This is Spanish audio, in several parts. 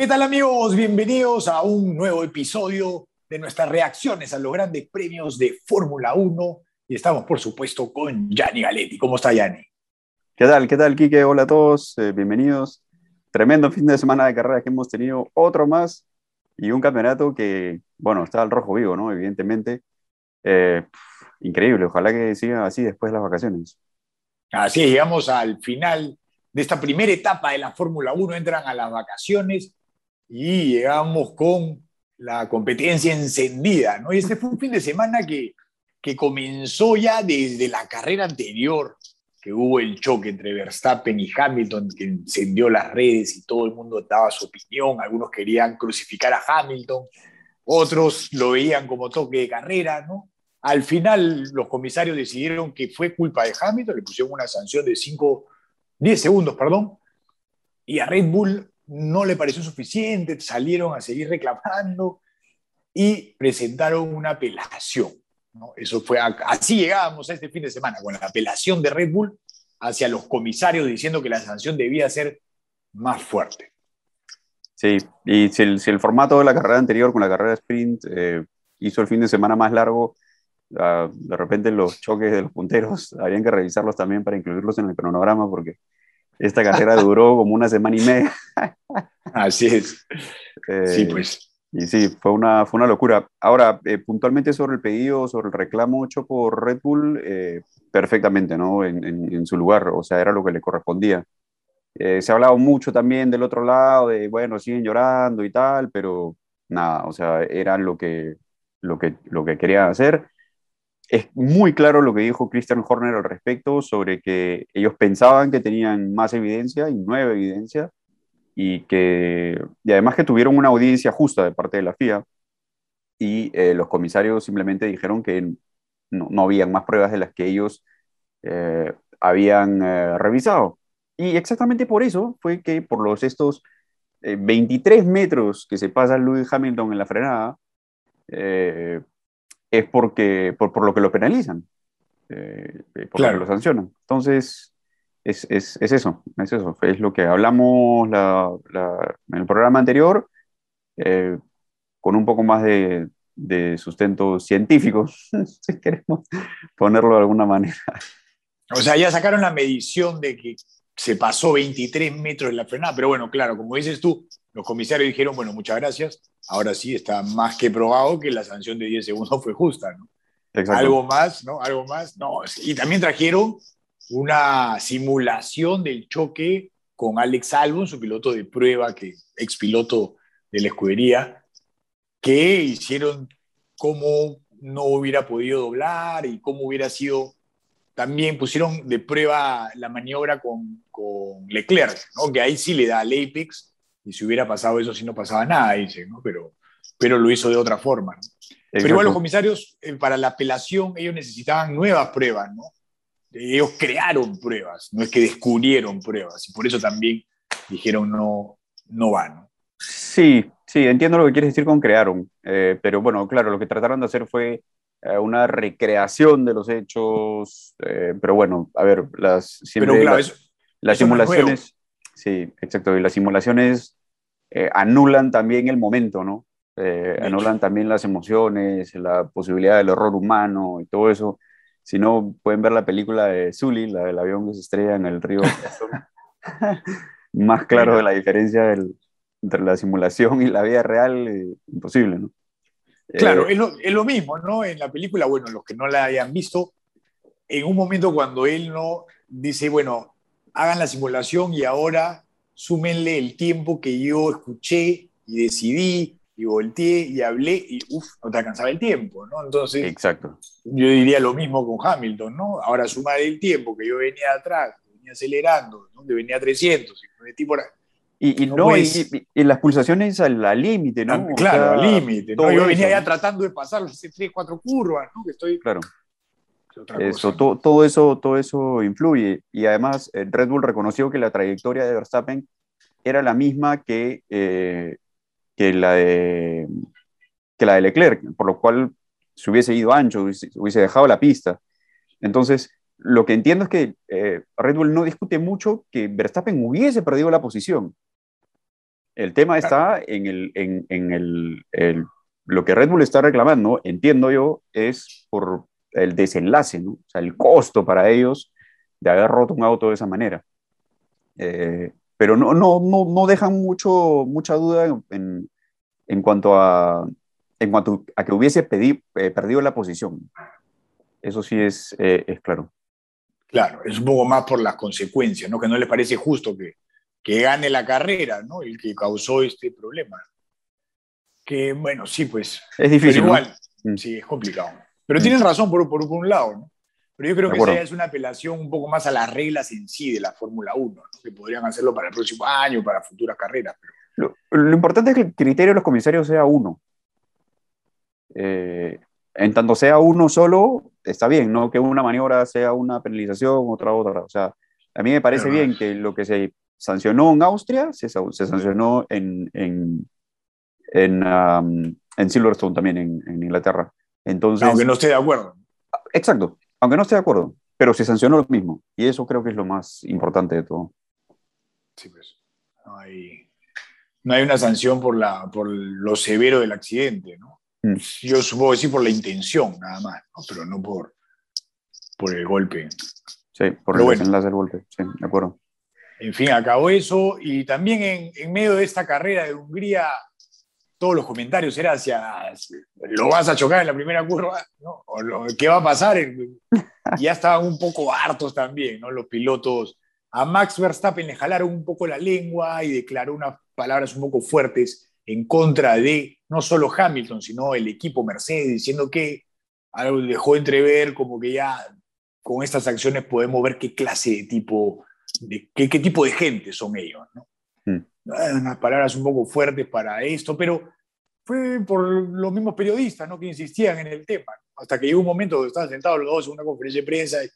¿Qué tal amigos? Bienvenidos a un nuevo episodio de nuestras reacciones a los grandes premios de Fórmula 1 y estamos por supuesto con Gianni Galetti. ¿Cómo está Gianni? ¿Qué tal? ¿Qué tal, Quique? Hola a todos, eh, bienvenidos. Tremendo fin de semana de carrera que hemos tenido, otro más y un campeonato que, bueno, está al rojo vivo, ¿no? Evidentemente. Eh, increíble, ojalá que siga así después de las vacaciones. Así es, llegamos al final de esta primera etapa de la Fórmula 1, entran a las vacaciones y llegamos con la competencia encendida, ¿no? Y este fue un fin de semana que, que comenzó ya desde la carrera anterior, que hubo el choque entre Verstappen y Hamilton, que encendió las redes y todo el mundo daba su opinión, algunos querían crucificar a Hamilton, otros lo veían como toque de carrera, ¿no? Al final los comisarios decidieron que fue culpa de Hamilton, le pusieron una sanción de 5, 10 segundos, perdón, y a Red Bull no le pareció suficiente, salieron a seguir reclamando y presentaron una apelación. ¿no? Eso fue, así llegábamos a este fin de semana, con la apelación de Red Bull hacia los comisarios diciendo que la sanción debía ser más fuerte. Sí, y si el, si el formato de la carrera anterior con la carrera sprint eh, hizo el fin de semana más largo, uh, de repente los choques de los punteros habrían que revisarlos también para incluirlos en el cronograma porque esta carrera duró como una semana y media. Así es. Eh, sí, pues. Y sí, fue una, fue una locura. Ahora, eh, puntualmente sobre el pedido, sobre el reclamo hecho por Red Bull, eh, perfectamente, ¿no? En, en, en, su lugar, o sea, era lo que le correspondía. Eh, se ha hablado mucho también del otro lado, de, bueno, siguen llorando y tal, pero nada, o sea, era lo que, lo que, lo que querían hacer es muy claro lo que dijo Christian Horner al respecto sobre que ellos pensaban que tenían más evidencia y nueva evidencia y que y además que tuvieron una audiencia justa de parte de la FIA y eh, los comisarios simplemente dijeron que no, no habían más pruebas de las que ellos eh, habían eh, revisado. Y exactamente por eso fue que por los estos 23 metros que se pasa Lewis Hamilton en la frenada, es porque, por, por, lo que lo penalizan, eh, por claro. lo que lo sancionan. Entonces, es, es, es, eso, es eso, es lo que hablamos la, la, en el programa anterior, eh, con un poco más de, de sustento científico, si queremos ponerlo de alguna manera. O sea, ya sacaron la medición de que se pasó 23 metros en la frenada, pero bueno, claro, como dices tú, los comisarios dijeron, bueno, muchas gracias, ahora sí está más que probado que la sanción de 10 segundos fue justa, ¿no? Algo más, ¿no? Algo más, no. Y también trajeron una simulación del choque con Alex Albon, su piloto de prueba, que ex piloto de la escudería, que hicieron cómo no hubiera podido doblar y cómo hubiera sido también pusieron de prueba la maniobra con, con Leclerc, ¿no? que ahí sí le da al Apex y si hubiera pasado eso, si no pasaba nada, dice, ¿no? Pero, pero lo hizo de otra forma. ¿no? Pero igual los comisarios, eh, para la apelación, ellos necesitaban nuevas pruebas, ¿no? Ellos crearon pruebas, no es que descubrieron pruebas, y por eso también dijeron no, no va, ¿no? Sí, sí, entiendo lo que quieres decir con crearon, eh, pero bueno, claro, lo que trataron de hacer fue eh, una recreación de los hechos, pero bueno, a ver, las, siempre pero, claro, las, eso, las eso simulaciones... Sí, exacto. Y las simulaciones eh, anulan también el momento, ¿no? Eh, anulan también las emociones, la posibilidad del error humano y todo eso. Si no, pueden ver la película de Zully, la del avión que se estrella en el río. Más claro de la diferencia del, entre la simulación y la vida real, eh, imposible, ¿no? Claro, es lo, es lo mismo, ¿no? En la película, bueno, los que no la hayan visto, en un momento cuando él no dice, bueno, hagan la simulación y ahora súmenle el tiempo que yo escuché y decidí y volteé y hablé y uff, no te alcanzaba el tiempo, ¿no? Entonces, Exacto. yo diría lo mismo con Hamilton, ¿no? Ahora suma el tiempo que yo venía atrás, que venía acelerando, ¿no? que venía a 300, y me metí por ahí. Y, y, no, no y, y, las pulsaciones al límite, ¿no? Claro, al límite. ¿no? Yo venía ya tratando de pasar las 3, 4 curvas, ¿no? Que estoy... Claro. Eso, todo, todo, eso, todo eso influye. Y además, eh, Red Bull reconoció que la trayectoria de Verstappen era la misma que, eh, que, la, de, que la de Leclerc, por lo cual se hubiese ido ancho, hubiese, hubiese dejado la pista. Entonces, lo que entiendo es que eh, Red Bull no discute mucho que Verstappen hubiese perdido la posición. El tema está en, el, en, en el, el, lo que Red Bull está reclamando, entiendo yo, es por el desenlace, ¿no? o sea, el costo para ellos de haber roto un auto de esa manera. Eh, pero no, no, no, no, dejan mucho, mucha duda en, en, cuanto a, en cuanto a que hubiese eh, perdido la posición. Eso sí es, eh, es claro. Claro, es un poco más por las consecuencias, ¿no? Que no les parece justo que, que gane la carrera, ¿no? El que causó este problema. Que, bueno, sí, pues. Es difícil. igual, mm. sí, es complicado. Pero tienen razón por, por, un lado, ¿no? Pero yo creo que esa es una apelación un poco más a las reglas en sí de la Fórmula 1, ¿no? que podrían hacerlo para el próximo año, para futuras carreras. Lo, lo, importante es que el criterio de los comisarios sea uno. Eh, en tanto sea uno solo, está bien, no que una maniobra sea una penalización, otra otra. O sea, a mí me parece bien que lo que se sancionó en Austria se, se sancionó en, en, en, um, en Silverstone también, en, en, Inglaterra. Entonces, aunque no esté de acuerdo. Exacto, aunque no esté de acuerdo, pero se sancionó lo mismo. Y eso creo que es lo más importante de todo. Sí, pues. No hay, no hay una sanción por, la, por lo severo del accidente, ¿no? Mm. Yo supongo que sí por la intención, nada más, pero no por, por el golpe. Sí, por el bueno, del golpe, sí, de acuerdo. En fin, acabó eso y también en, en, medio de esta carrera de Hungría, todos los comentarios eran hacia, lo vas a chocar en la primera curva, ¿no? ¿qué va a pasar? ya estaban un poco hartos también, ¿no? Los pilotos. A Max Verstappen le jalaron un poco la lengua y declaró unas palabras un poco fuertes en contra de no solo Hamilton, sino el equipo Mercedes, diciendo que algo dejó entrever como que ya con estas acciones podemos ver qué clase de tipo, de, qué tipo de gente son ellos. ¿no? Ah, unas palabras un poco fuertes para esto, pero fue por los mismos periodistas ¿no? que insistían en el tema, hasta que llegó un momento donde estaban sentados los dos en una conferencia de prensa y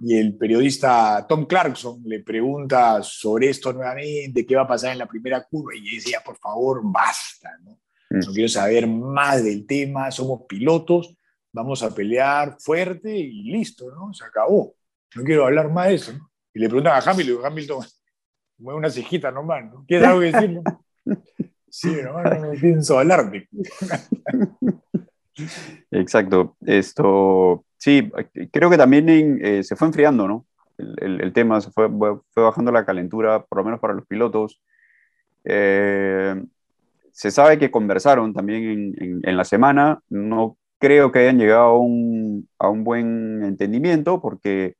y el periodista Tom Clarkson le pregunta sobre esto nuevamente, qué va a pasar en la primera curva, y decía, por favor, basta, ¿no? Mm. No quiero saber más del tema, somos pilotos, vamos a pelear fuerte y listo, ¿no? Se acabó. No quiero hablar más de eso, ¿no? Y le preguntan a Hamilton, Hamilton, mueve una cejita nomás, ¿no? ¿Quieres algo que decir? sí, no, no, pienso hablarte. Exacto. Esto, sí, creo que también eh, se fue enfriando, ¿no? El, el, tema se fue, fue, bajando la calentura, por lo menos para los pilotos. Eh, se sabe que conversaron también en, en, la semana. No creo que hayan llegado a un, a un, buen entendimiento porque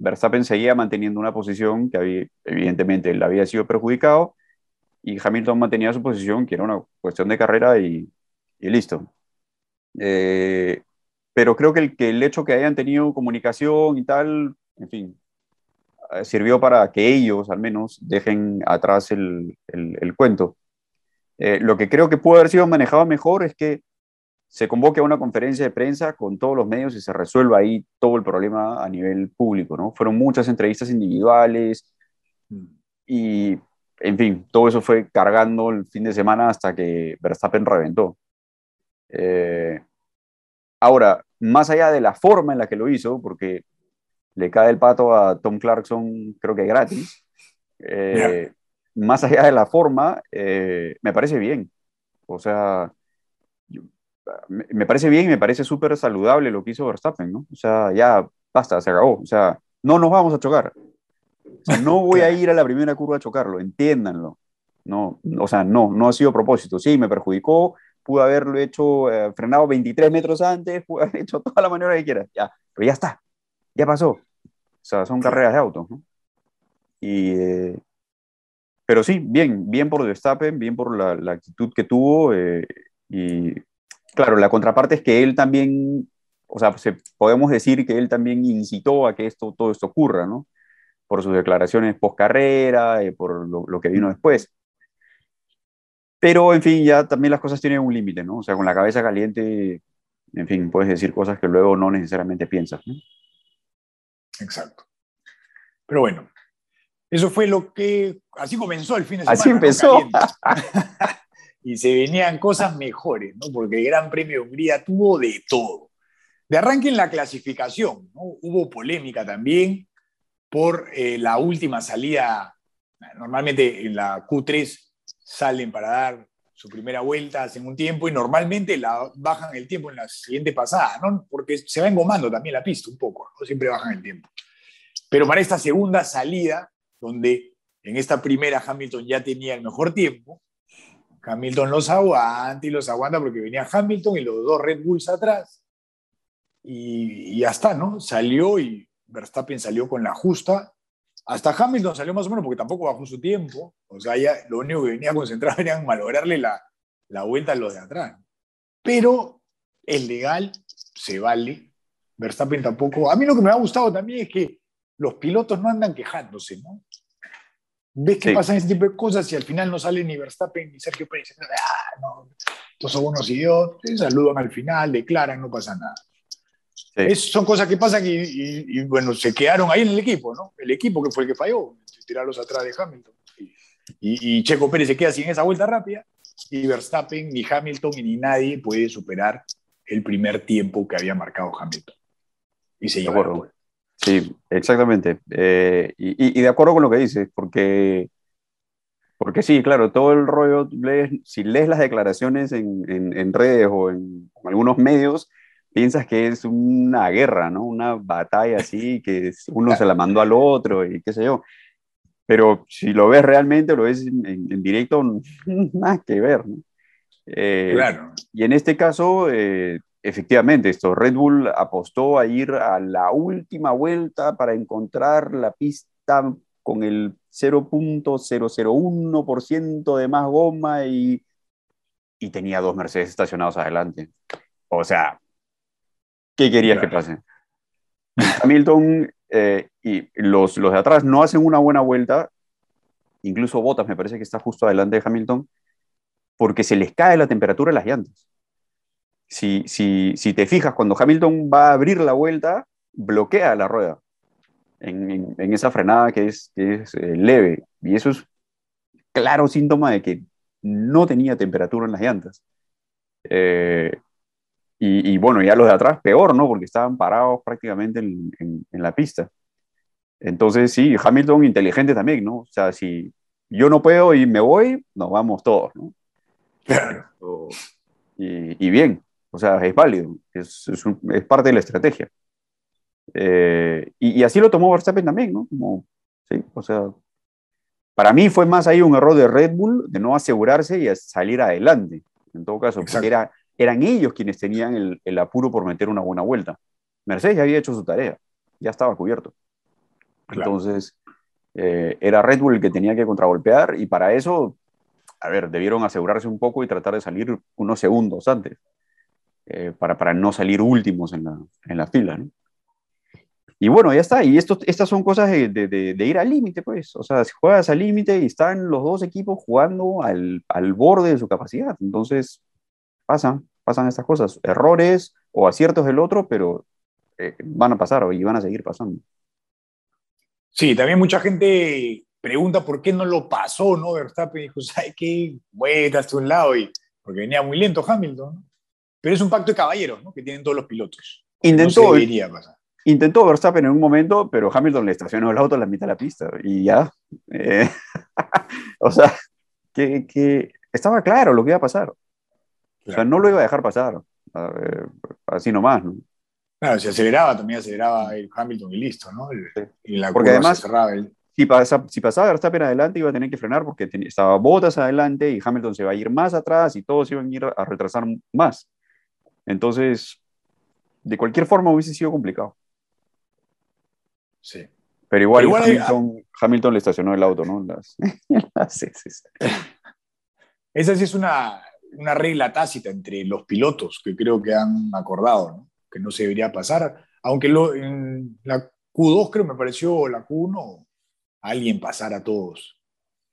Verstappen seguía manteniendo una posición que había, evidentemente le había sido perjudicado y Hamilton mantenía su posición que era una cuestión de carrera y, y listo. Eh, pero creo que el, que el hecho que hayan tenido comunicación y tal, en fin, eh, sirvió para que ellos al menos dejen atrás el, el, cuento. Eh, lo que creo que puede haber sido manejado mejor es que se convoque a una conferencia de prensa con todos los medios y se resuelva ahí todo el problema a nivel público, ¿no? Fueron muchas entrevistas individuales y, en fin, todo eso fue cargando el fin de semana hasta que Verstappen reventó. Eh, ahora, más allá de la forma en la que lo hizo, porque le cae el pato a Tom Clarkson, creo que gratis, eh, más allá de la forma, eh, me parece bien. O sea, me parece bien y me parece súper saludable lo que hizo Verstappen, ¿no? O sea, ya basta, se acabó. O sea, no nos vamos a chocar. no voy a ir a la primera curva a chocarlo, entiéndanlo. No, o sea, no, no ha sido propósito. Sí, me perjudicó, pudo haberlo hecho eh, frenado 23 metros antes, pudo haber hecho toda la maniobra que quiera, ya, pero ya está, ya pasó. O sea, son carreras de autos, ¿no? Y, eh, pero sí, bien, bien por Verstappen, bien por la, la actitud que tuvo. Eh, y claro, la contraparte es que él también, o sea, podemos decir que él también incitó a que esto, todo esto ocurra, ¿no? Por sus declaraciones post carrera, por lo, lo, que vino después. Pero, en fin, ya también las cosas tienen un límite, ¿no? O sea, con la cabeza caliente, en fin, puedes decir cosas que luego no necesariamente piensas, ¿no? Exacto. Pero bueno, eso fue lo que, así comenzó el fin de semana. Así empezó. y se venían cosas mejores, ¿no? Porque el Gran Premio de Hungría tuvo de todo. De arranque en la clasificación, ¿no? Hubo polémica también por eh, la última salida. Normalmente en la Q3 salen para dar su primera vuelta, hacen un tiempo y normalmente la bajan el tiempo en la siguiente pasada, ¿no? Porque se va engomando también la pista un poco, ¿no? Siempre bajan el tiempo. Pero para esta segunda salida, donde en esta primera Hamilton ya tenía el mejor tiempo, Hamilton los aguanta y los aguanta porque venía Hamilton y los dos Red Bulls atrás. Y, y ya está, ¿no? Salió y Verstappen salió con la justa. Hasta Hamilton salió más o menos porque tampoco bajó su tiempo. O sea, ya lo único que venía concentrado era malograrle la, la vuelta a los de atrás. Pero es legal, se vale. Verstappen tampoco. A mí lo que me ha gustado también es que los pilotos no andan quejándose, ¿no? Ves que pasan ese tipo de cosas y al final no sale ni Verstappen ni Sergio Pérez. Ah, no, estos son unos idiotas, saludan al final, declaran, no pasa nada. son cosas que pasan y, bueno, se quedaron ahí en el equipo, ¿no? El equipo que fue el que falló, tirarlos atrás de Hamilton. Y, Checo Pérez se queda sin esa vuelta rápida y Verstappen, ni Hamilton, ni nadie puede superar el primer tiempo que había marcado Hamilton. Y se llevó Sí, exactamente. Eh, y, de acuerdo con lo que dices, porque, porque sí, claro, todo el rollo, si lees las declaraciones en, redes o en, algunos medios, piensas que es una guerra, ¿no? Una batalla así, que uno se la mandó al otro y qué sé yo. Pero si lo ves realmente, lo ves en, directo, nada que ver, ¿no? Eh, claro. Y en este caso, eh, efectivamente, esto, Red Bull apostó a ir a la última vuelta para encontrar la pista con el 0.001% de más goma y, y, tenía dos Mercedes estacionados adelante. O sea, ¿qué querías que pase? Hamilton eh, y los, los de atrás no hacen una buena vuelta, incluso Bottas me parece que está justo adelante de Hamilton, porque se les cae la temperatura de las llantas si, si, si, te fijas, cuando Hamilton va a abrir la vuelta, bloquea la rueda en, en, esa frenada que es, que es eh, leve. Y eso es claro síntoma de que no tenía temperatura en las llantas. Eh, y, y, bueno, ya los de atrás peor, ¿no? Porque estaban parados prácticamente en, en, la pista. Entonces, sí, Hamilton inteligente también, ¿no? O sea, si yo no puedo y me voy, nos vamos todos, ¿no? Claro. Y, y bien, o sea, es válido, es, es, parte de la estrategia. Eh, y, así lo tomó Verstappen también, ¿no? Como, sí, o sea, para mí fue más ahí un error de Red Bull de no asegurarse y salir adelante, en todo caso, porque era, eran ellos quienes tenían el, el, apuro por meter una buena vuelta. Mercedes ya había hecho su tarea, ya estaba cubierto. Entonces, eh, era Red Bull el que tenía que contragolpear y para eso, a ver, debieron asegurarse un poco y tratar de salir unos segundos antes. Eh, para, para, no salir últimos en la, en la fila. ¿no? Y bueno, ya está. Y esto, estas son cosas de, de, ir al límite, pues. O sea, si juegas al límite y están los dos equipos jugando al, al, borde de su capacidad. Entonces, pasan, pasan estas cosas. Errores o aciertos del otro, pero eh, van a pasar y van a seguir pasando. Sí, también mucha gente pregunta por qué no lo pasó, ¿no? Verstappen dijo, ¿sabes qué? Vuelta hasta un lado y porque venía muy lento Hamilton, ¿no? Pero es un pacto de caballeros ¿no? que tienen todos los pilotos. Intentó, intentó Verstappen en un momento, pero Hamilton le estacionó el auto a la mitad de la pista y ya. Eh, o sea, que, que, estaba claro lo que iba a pasar. O sea, no lo iba a dejar pasar. así nomás, ¿no? Claro, si aceleraba, también aceleraba el Hamilton y listo, ¿no? Y la porque además, cerraba si, pasa, si pasaba Verstappen adelante, iba a tener que frenar porque estaba Bottas adelante y Hamilton se va a ir más atrás y todos iban a ir a retrasar más. Entonces, de cualquier forma hubiese sido complicado. Sí. Pero igual, Hamilton, le estacionó el auto, ¿no? sí, sí, Esa sí es una, una, regla tácita entre los pilotos que creo que han acordado, ¿no? Que no se debería pasar. Aunque lo, en la Q2 creo me pareció, la Q1, alguien pasar a todos.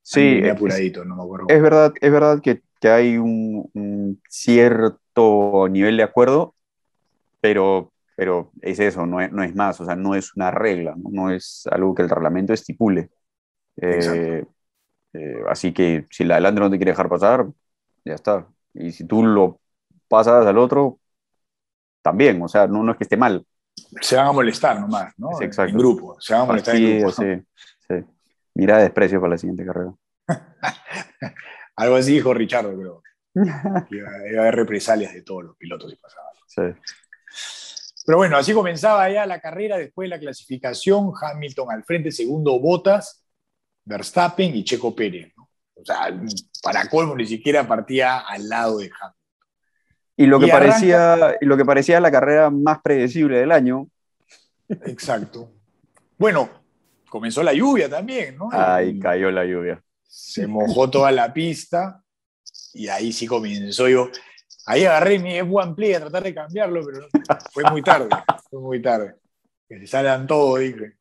Sí, apuradito, es, no me acuerdo. Es verdad, es verdad que, que hay un, un, cierto nivel de acuerdo, pero, pero es eso, no es, no es más, o sea, no es una regla, no, es algo que el reglamento estipule. Eh, eh, así que si la adelante no te quiere dejar pasar, ya está. Y si tú lo pasas al otro, también, o sea, no, no es que esté mal. Se van a molestar nomás, ¿no? Exacto. En grupo, se van a molestar en grupo. Sí, sí. Mira desprecio para la siguiente carrera. Algo así dijo Richardo, creo. iba, a haber represalias de todos los pilotos si pasaba. Pero bueno, así comenzaba ya la carrera, después de la clasificación, Hamilton al frente, segundo Bottas, Verstappen y Checo Pérez. O sea, para colmo ni siquiera partía al lado de Hamilton. Y lo, que parecía, lo que parecía la carrera más predecible del año. Exacto. Bueno, comenzó la lluvia también, ¿no? Ahí cayó la lluvia. Se mojó toda la pista y ahí sí comenzó yo. Ahí agarré mi F1 Play a tratar de cambiarlo, pero fue muy tarde, fue muy tarde. Que se salgan todos, dije.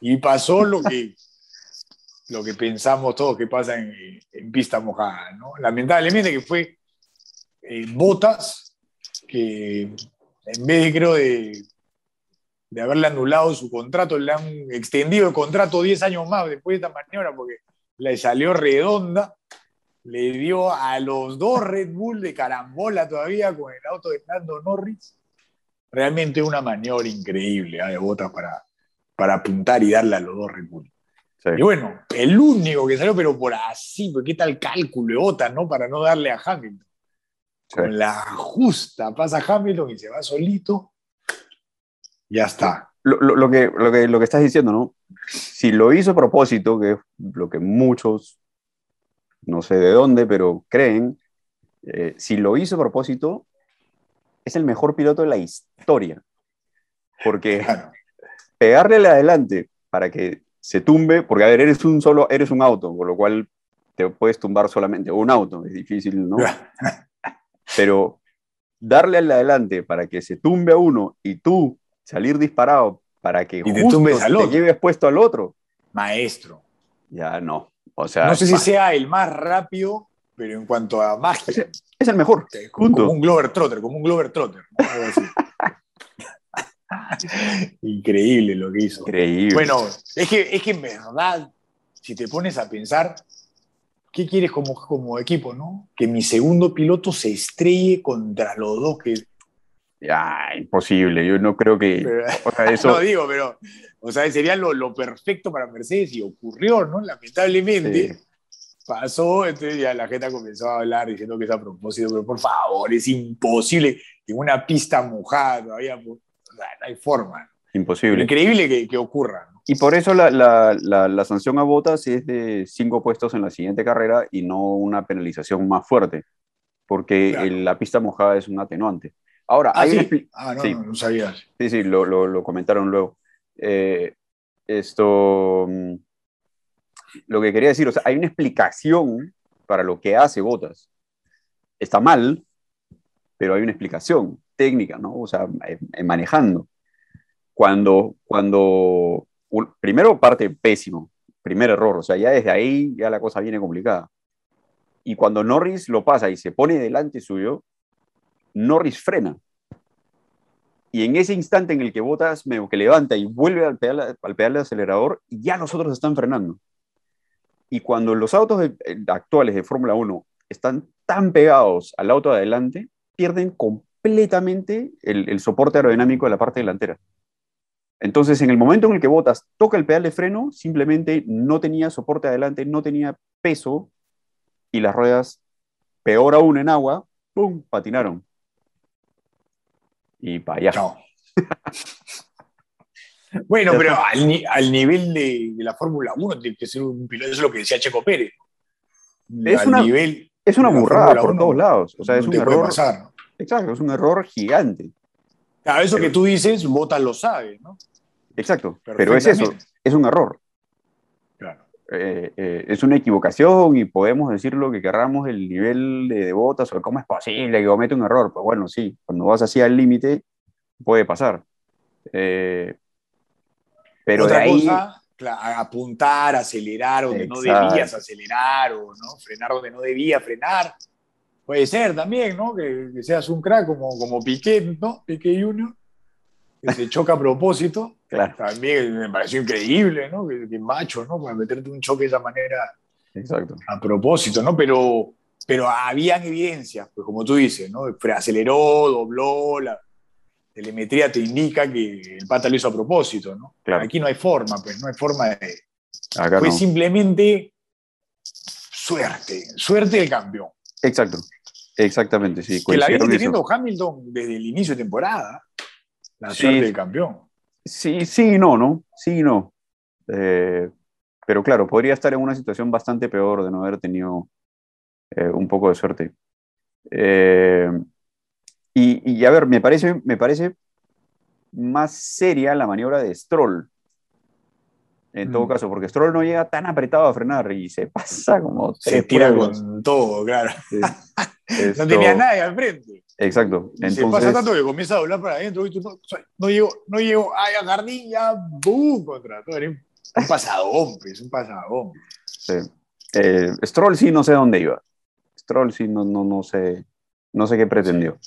Y pasó lo que, lo que pensamos todos que pasa en, en pista mojada, ¿no? Lamentablemente que fue eh, Botas, que en vez de, creo, de, de, haberle anulado su contrato, le han extendido el contrato 10 años más después de esta maniobra porque le salió redonda, le dio a los dos Red Bull de carambola todavía con el auto de Nando Norris. Realmente una maniobra increíble ¿eh? de Botas para, para apuntar y darle a los dos Red Bull. Y bueno, el único que salió, pero por así, porque qué tal cálculo de Botas, ¿no? Para no darle a Hamilton. Con la justa pasa Hamilton y se va solito. Ya está. Lo, que, lo, que, lo que estás diciendo, ¿no? Si lo hizo a propósito, que es lo que muchos, no sé de dónde, pero creen, eh, si lo hizo a propósito, es el mejor piloto de la historia. Porque pegarle adelante para que se tumbe, porque a ver, eres un solo, eres un auto, con lo cual te puedes tumbar solamente un auto, es difícil, ¿no? Pero darle al adelante para que se tumbe a uno y tú salir disparado para que y te, tumbes al te lleves puesto al otro. Maestro. Ya no. O sea, no sé si sea el más rápido, pero en cuanto a magia. Es, el mejor. Como, un Glover Trotter, como un Glover Trotter. Increíble lo que hizo. Increíble. Bueno, es que, es que en verdad, si te pones a pensar, ¿qué quieres como, como equipo, no? Que mi segundo piloto se estrelle contra los dos que... Ya, imposible, yo no creo que... eso... no digo, pero, o sea, sería lo, lo, perfecto para Mercedes y ocurrió, ¿no? Lamentablemente pasó, entonces ya la gente comenzó a hablar diciendo que es a propósito, pero por favor, es imposible en una pista mojada todavía, no hay forma. Imposible. Increíble que, que ocurra. Y por eso la, la, la, sanción a Botas es de cinco puestos en la siguiente carrera y no una penalización más fuerte, porque la pista mojada es un atenuante. Ahora, ah, hay ah, no, no, no, sabías. Sí, sí, lo, lo, lo comentaron luego. Eh, esto, mm, lo que quería decir, o sea, hay una explicación para lo que hace Botas. Está mal, pero hay una explicación técnica, ¿no? O sea, manejando. Cuando, cuando primero parte pésimo, primer error, o sea, ya desde ahí ya la cosa viene complicada. Y cuando Norris lo pasa y se pone delante suyo, Norris frena. Y en ese instante en el que Botas medio que levanta y vuelve al pedal, al pedal de acelerador, ya los otros están frenando. Y cuando los autos actuales de Fórmula 1 están tan pegados al auto de adelante, pierden completamente el, el soporte aerodinámico de la parte delantera. Entonces, en el momento en el que Botas toca el pedal de freno, simplemente no tenía soporte adelante, no tenía peso y las ruedas, peor aún en agua, ¡pum! patinaron. Y para allá. bueno, pero al, nivel de, la Fórmula 1 tiene que ser un piloto, eso es lo que decía Checo Pérez. Es una, nivel es una burrada por todos lados. O sea, es un error. Exacto, es un error gigante. Claro, eso que tú dices, Botas lo sabe, ¿no? Exacto, pero es eso, es un error. Eh, eh, es una equivocación y podemos decir lo que querramos el nivel de, Botas o cómo es posible que cometa un error. Pues bueno, sí, cuando vas así al límite puede pasar. Eh, pero de ahí... Cosa, apuntar, acelerar donde no debías acelerar o ¿no? frenar donde no debía frenar. Puede ser también, ¿no? Que, seas un crack como, como Piqué, ¿no? Piqué Junior, que se choca a propósito. Claro. También me pareció increíble, ¿no? Que, macho, ¿no? Para meterte un choque de esa manera. Exacto. A propósito, ¿no? Pero, pero habían evidencias, pues como tú dices, ¿no? Aceleró, dobló, la telemetría te indica que el pata lo hizo a propósito, ¿no? Claro. Aquí no hay forma, pues, no hay forma de. Acá fue simplemente suerte, suerte del campeón. Exacto, exactamente, sí. Que la viene teniendo Hamilton desde el inicio de temporada, la suerte del campeón. Sí, sí, no, ¿no? Sí, no. Eh, pero claro, podría estar en una situación bastante peor de no haber tenido eh, un poco de suerte. Eh, y, a ver, me parece, me parece más seria la maniobra de Stroll. En todo mm. caso, porque Stroll no llega tan apretado a frenar y se pasa como. Se tira con todo, claro. no tenía nadie al frente. Exacto. Entonces, se pasa tanto que comienza a doblar para adentro. Y tú no, no llego, no llego, ay, a Gardilla, ¡bum! Contra todo. Un pasadón, pues, un pasadón. Sí. Eh, Stroll sí no sé dónde iba. Stroll sí no, no, no sé, no sé qué pretendió.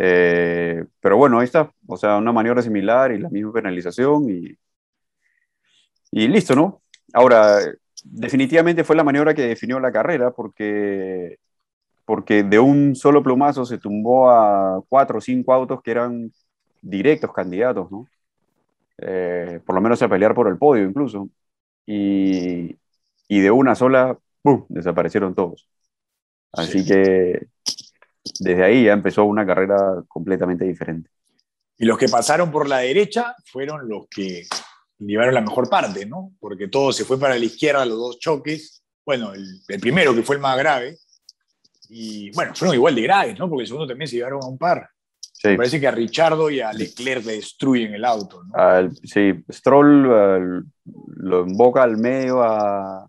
Eh, pero bueno, ahí está. O sea, una maniobra similar y la misma penalización y, y listo, ¿no? Ahora, definitivamente fue la maniobra que definió la carrera porque, porque de un solo plumazo se tumbó a cuatro o cinco autos que eran directos candidatos, ¿no? Eh, por lo menos a pelear por el podio incluso. Y, y de una sola, ¡pum!, desaparecieron todos. Así que desde ahí ya empezó una carrera completamente diferente. Y los que pasaron por la derecha fueron los que llevaron la mejor parte, ¿no? Porque todo se fue para la izquierda, los dos choques. Bueno, el, primero que fue el más grave. Y bueno, fueron igual de graves, ¿no? Porque el segundo también se llevaron a un par. Me parece que a Richardo y a Leclerc le destruyen el auto. ¿no? sí, Stroll lo invoca al medio a,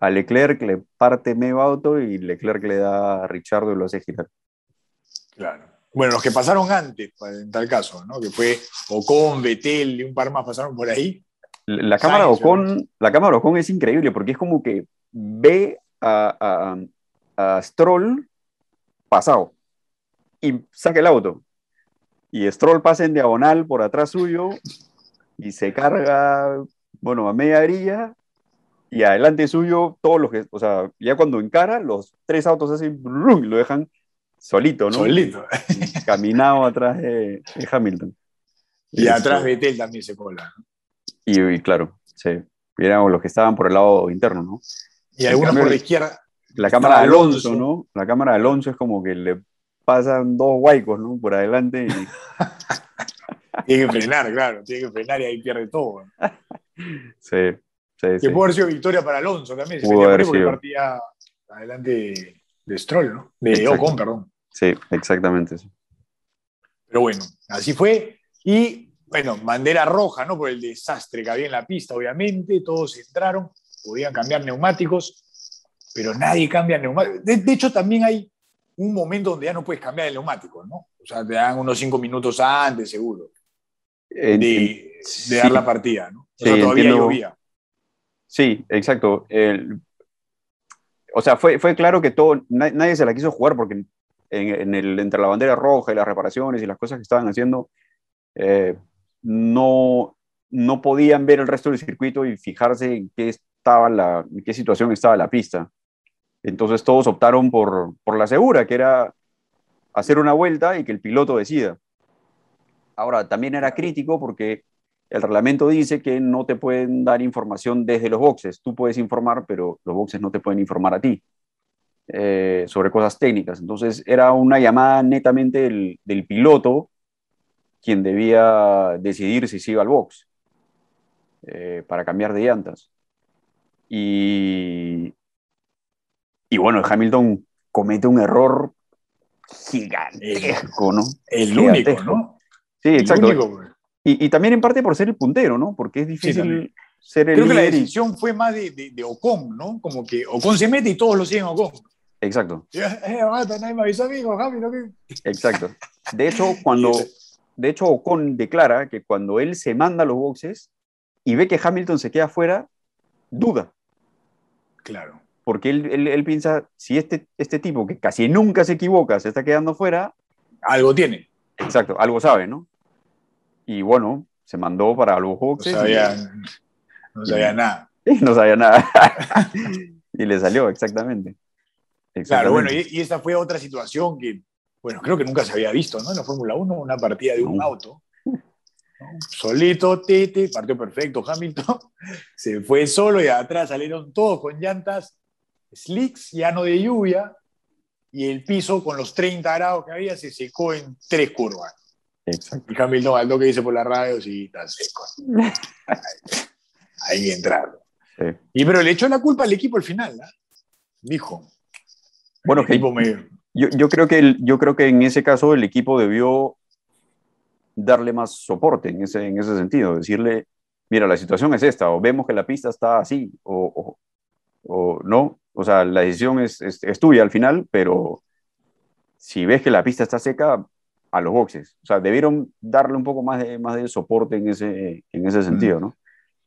a Leclerc, le parte medio auto y Leclerc le da a Richardo y lo hace girar. Claro. Bueno, los que pasaron antes, en tal caso, ¿no? que fue Ocon, Betel y un par más pasaron por ahí. La, cámara, Ocon, la cámara Ocon es increíble porque es como que ve a, a, a Stroll pasado y saca el auto y Stroll pasa en diagonal por atrás suyo y se carga, bueno, a media grilla y adelante suyo todos los que, o sea, ya cuando encara, los tres autos hacen y lo dejan solito, ¿no? Solito. Caminado atrás de, Hamilton. Y, atrás Vettel también se cola. Y, claro, sí. Éramos los que estaban por el lado interno, ¿no? Y algunos por la izquierda. La cámara de Alonso, ¿no? La cámara de Alonso es como que le pasan dos huaicos, ¿no? Por adelante. Y... tiene que frenar, claro, tiene que frenar y ahí pierde todo. Sí, sí, Que pudo haber sido victoria para Alonso también. Se pudo haber sido. partía adelante de Stroll, ¿no? De Ocon, perdón. Sí, exactamente. Pero bueno, así fue. Y bueno, bandera roja, ¿no? Por el desastre que había en la pista, obviamente. Todos entraron, podían cambiar neumáticos, pero nadie cambia neumáticos. de hecho, también hay un momento donde ya no puedes cambiar el neumático, ¿no? O sea, te dan unos cinco minutos antes, seguro, de, dar la partida, ¿no? O sea, todavía llovía. Sí, exacto. O sea, fue, fue claro que todo, nadie se la quiso jugar porque en, el, entre la bandera roja y las reparaciones y las cosas que estaban haciendo, eh, no, no podían ver el resto del circuito y fijarse en qué, estaba la, en qué situación estaba la pista. Entonces todos optaron por, la segura, que era hacer una vuelta y que el piloto decida. Ahora, también era crítico porque el reglamento dice que no te pueden dar información desde los boxes. Tú puedes informar, pero los boxes no te pueden informar a ti eh, sobre cosas técnicas. Entonces era una llamada netamente del, piloto quien debía decidir si se iba al box eh, para cambiar de llantas. Y, y bueno, Hamilton comete un error gigantesco, ¿no? El único, ¿no? Sí, exacto. Y, también en parte por ser el puntero, ¿no? Porque es difícil ser el Creo que la decisión fue más de, de, Ocon, ¿no? Como que Ocon se mete y todos lo siguen Ocon. Exacto. Eh, exacto. De hecho, cuando, de hecho, Ocon declara que cuando él se manda a los boxes y ve que Hamilton se queda fuera, duda. Claro porque él, piensa, si este, este tipo que casi nunca se equivoca se está quedando fuera... Algo tiene. Exacto, algo sabe, ¿no? Y bueno, se mandó para los boxes. No sabía, no sabía nada. No sabía nada. y le salió, exactamente. Claro, bueno, y, esa fue otra situación que, bueno, creo que nunca se había visto, ¿no? En la Fórmula 1, una partida de un auto. Solito, Tete, partió perfecto Hamilton, se fue solo y atrás salieron todos con llantas slicks, llano de lluvia, y el piso con los 30 grados que había se secó en tres curvas. Exacto. Y Hamilton, al que dice por la radio, sí, está seco. Ahí entraron. Sí. Y pero le echó la culpa al equipo al final, ¿ah? Dijo. Bueno, que me- yo, yo creo que el- yo creo que en ese caso el equipo debió darle más soporte en ese, en ese sentido, decirle, mira, la situación es esta, o vemos que la pista está así, o, o- o no, o sea, la decisión es, es, es tuya al final, pero si ves que la pista está seca, a los boxes, o sea, debieron darle un poco más de, más de soporte en ese, en ese sentido, ¿no?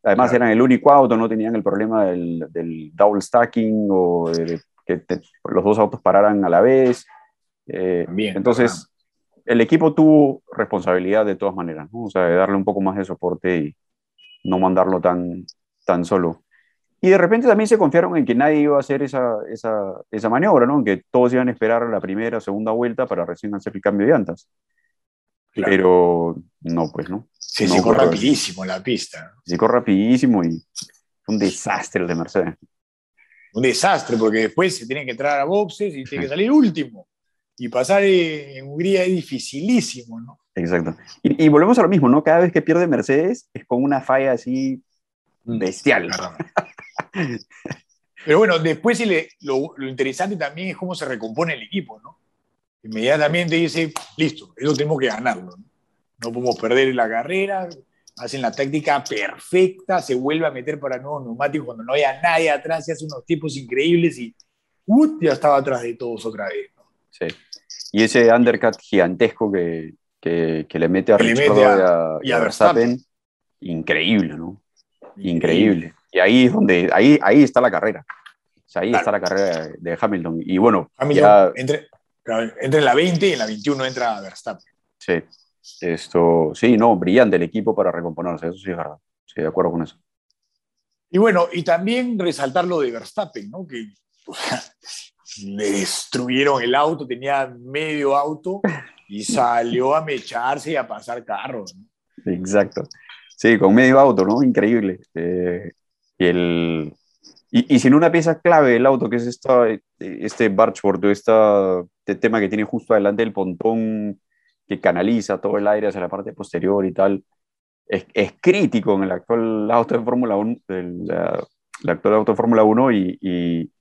Además Claro. eran el único auto, no tenían el problema del, del double stacking o de que te- los dos autos pararan a la vez. Eh, También, entonces, el equipo tuvo responsabilidad de todas maneras, ¿no? O sea, de darle un poco más de soporte y no mandarlo tan, tan solo. Y de repente también se confiaron en que nadie iba a hacer esa, esa, esa maniobra, ¿no? En que todos iban a esperar la primera o segunda vuelta para recién hacer el cambio de llantas. Claro. Pero no, pues, ¿no? se secó rapidísimo la pista. Se secó rapidísimo y fue un desastre el de Mercedes. Un desastre, porque después se tiene que entrar a boxes y tiene que salir último. Y pasar en Hungría es dificilísimo, ¿no? Exacto. Y, y volvemos a lo mismo, ¿no? Cada vez que pierde Mercedes es con una falla así bestial. Caramba. Pero bueno, después lo, lo interesante también es cómo se recompone el equipo, ¿no? Inmediatamente dice, listo, eso tenemos que ganarlo. ¿no? No podemos perder la carrera, hacen la táctica perfecta, se vuelve a meter para nuevos neumáticos cuando no haya nadie atrás, se hace unos tipos increíbles y ya estaba atrás de todos otra vez. ¿no? Sí. Y ese undercut gigantesco que, que, que le mete a Richard y a, y a Verstappen. increíble, ¿no? Increíble. Y ahí es donde, ahí, ahí está la carrera. O sea, ahí Claro. está la carrera de, Hamilton. Y bueno, Hamilton ya, entre, claro, entra en la 20 y en la 21 entra Verstappen. sí, esto, sí, no, brillante el equipo para recomponerse, eso sí es verdad. Sí, de acuerdo con eso. Y bueno, y también resaltar lo de Verstappen, ¿no? Que le destruyeron el auto, tenía medio auto y salió a mecharse y a pasar carros. ¿no? Exacto. Sí, con medio auto, ¿no? Increíble. Eh, y, el, y, y sin una pieza clave del auto, que es esta, este bargeboard, esta, este tema que tiene justo adelante el pontón que canaliza todo el aire hacia la parte posterior y tal, es, es crítico en el actual auto de Fórmula 1, el, la- el actual auto de Fórmula 1 y, y,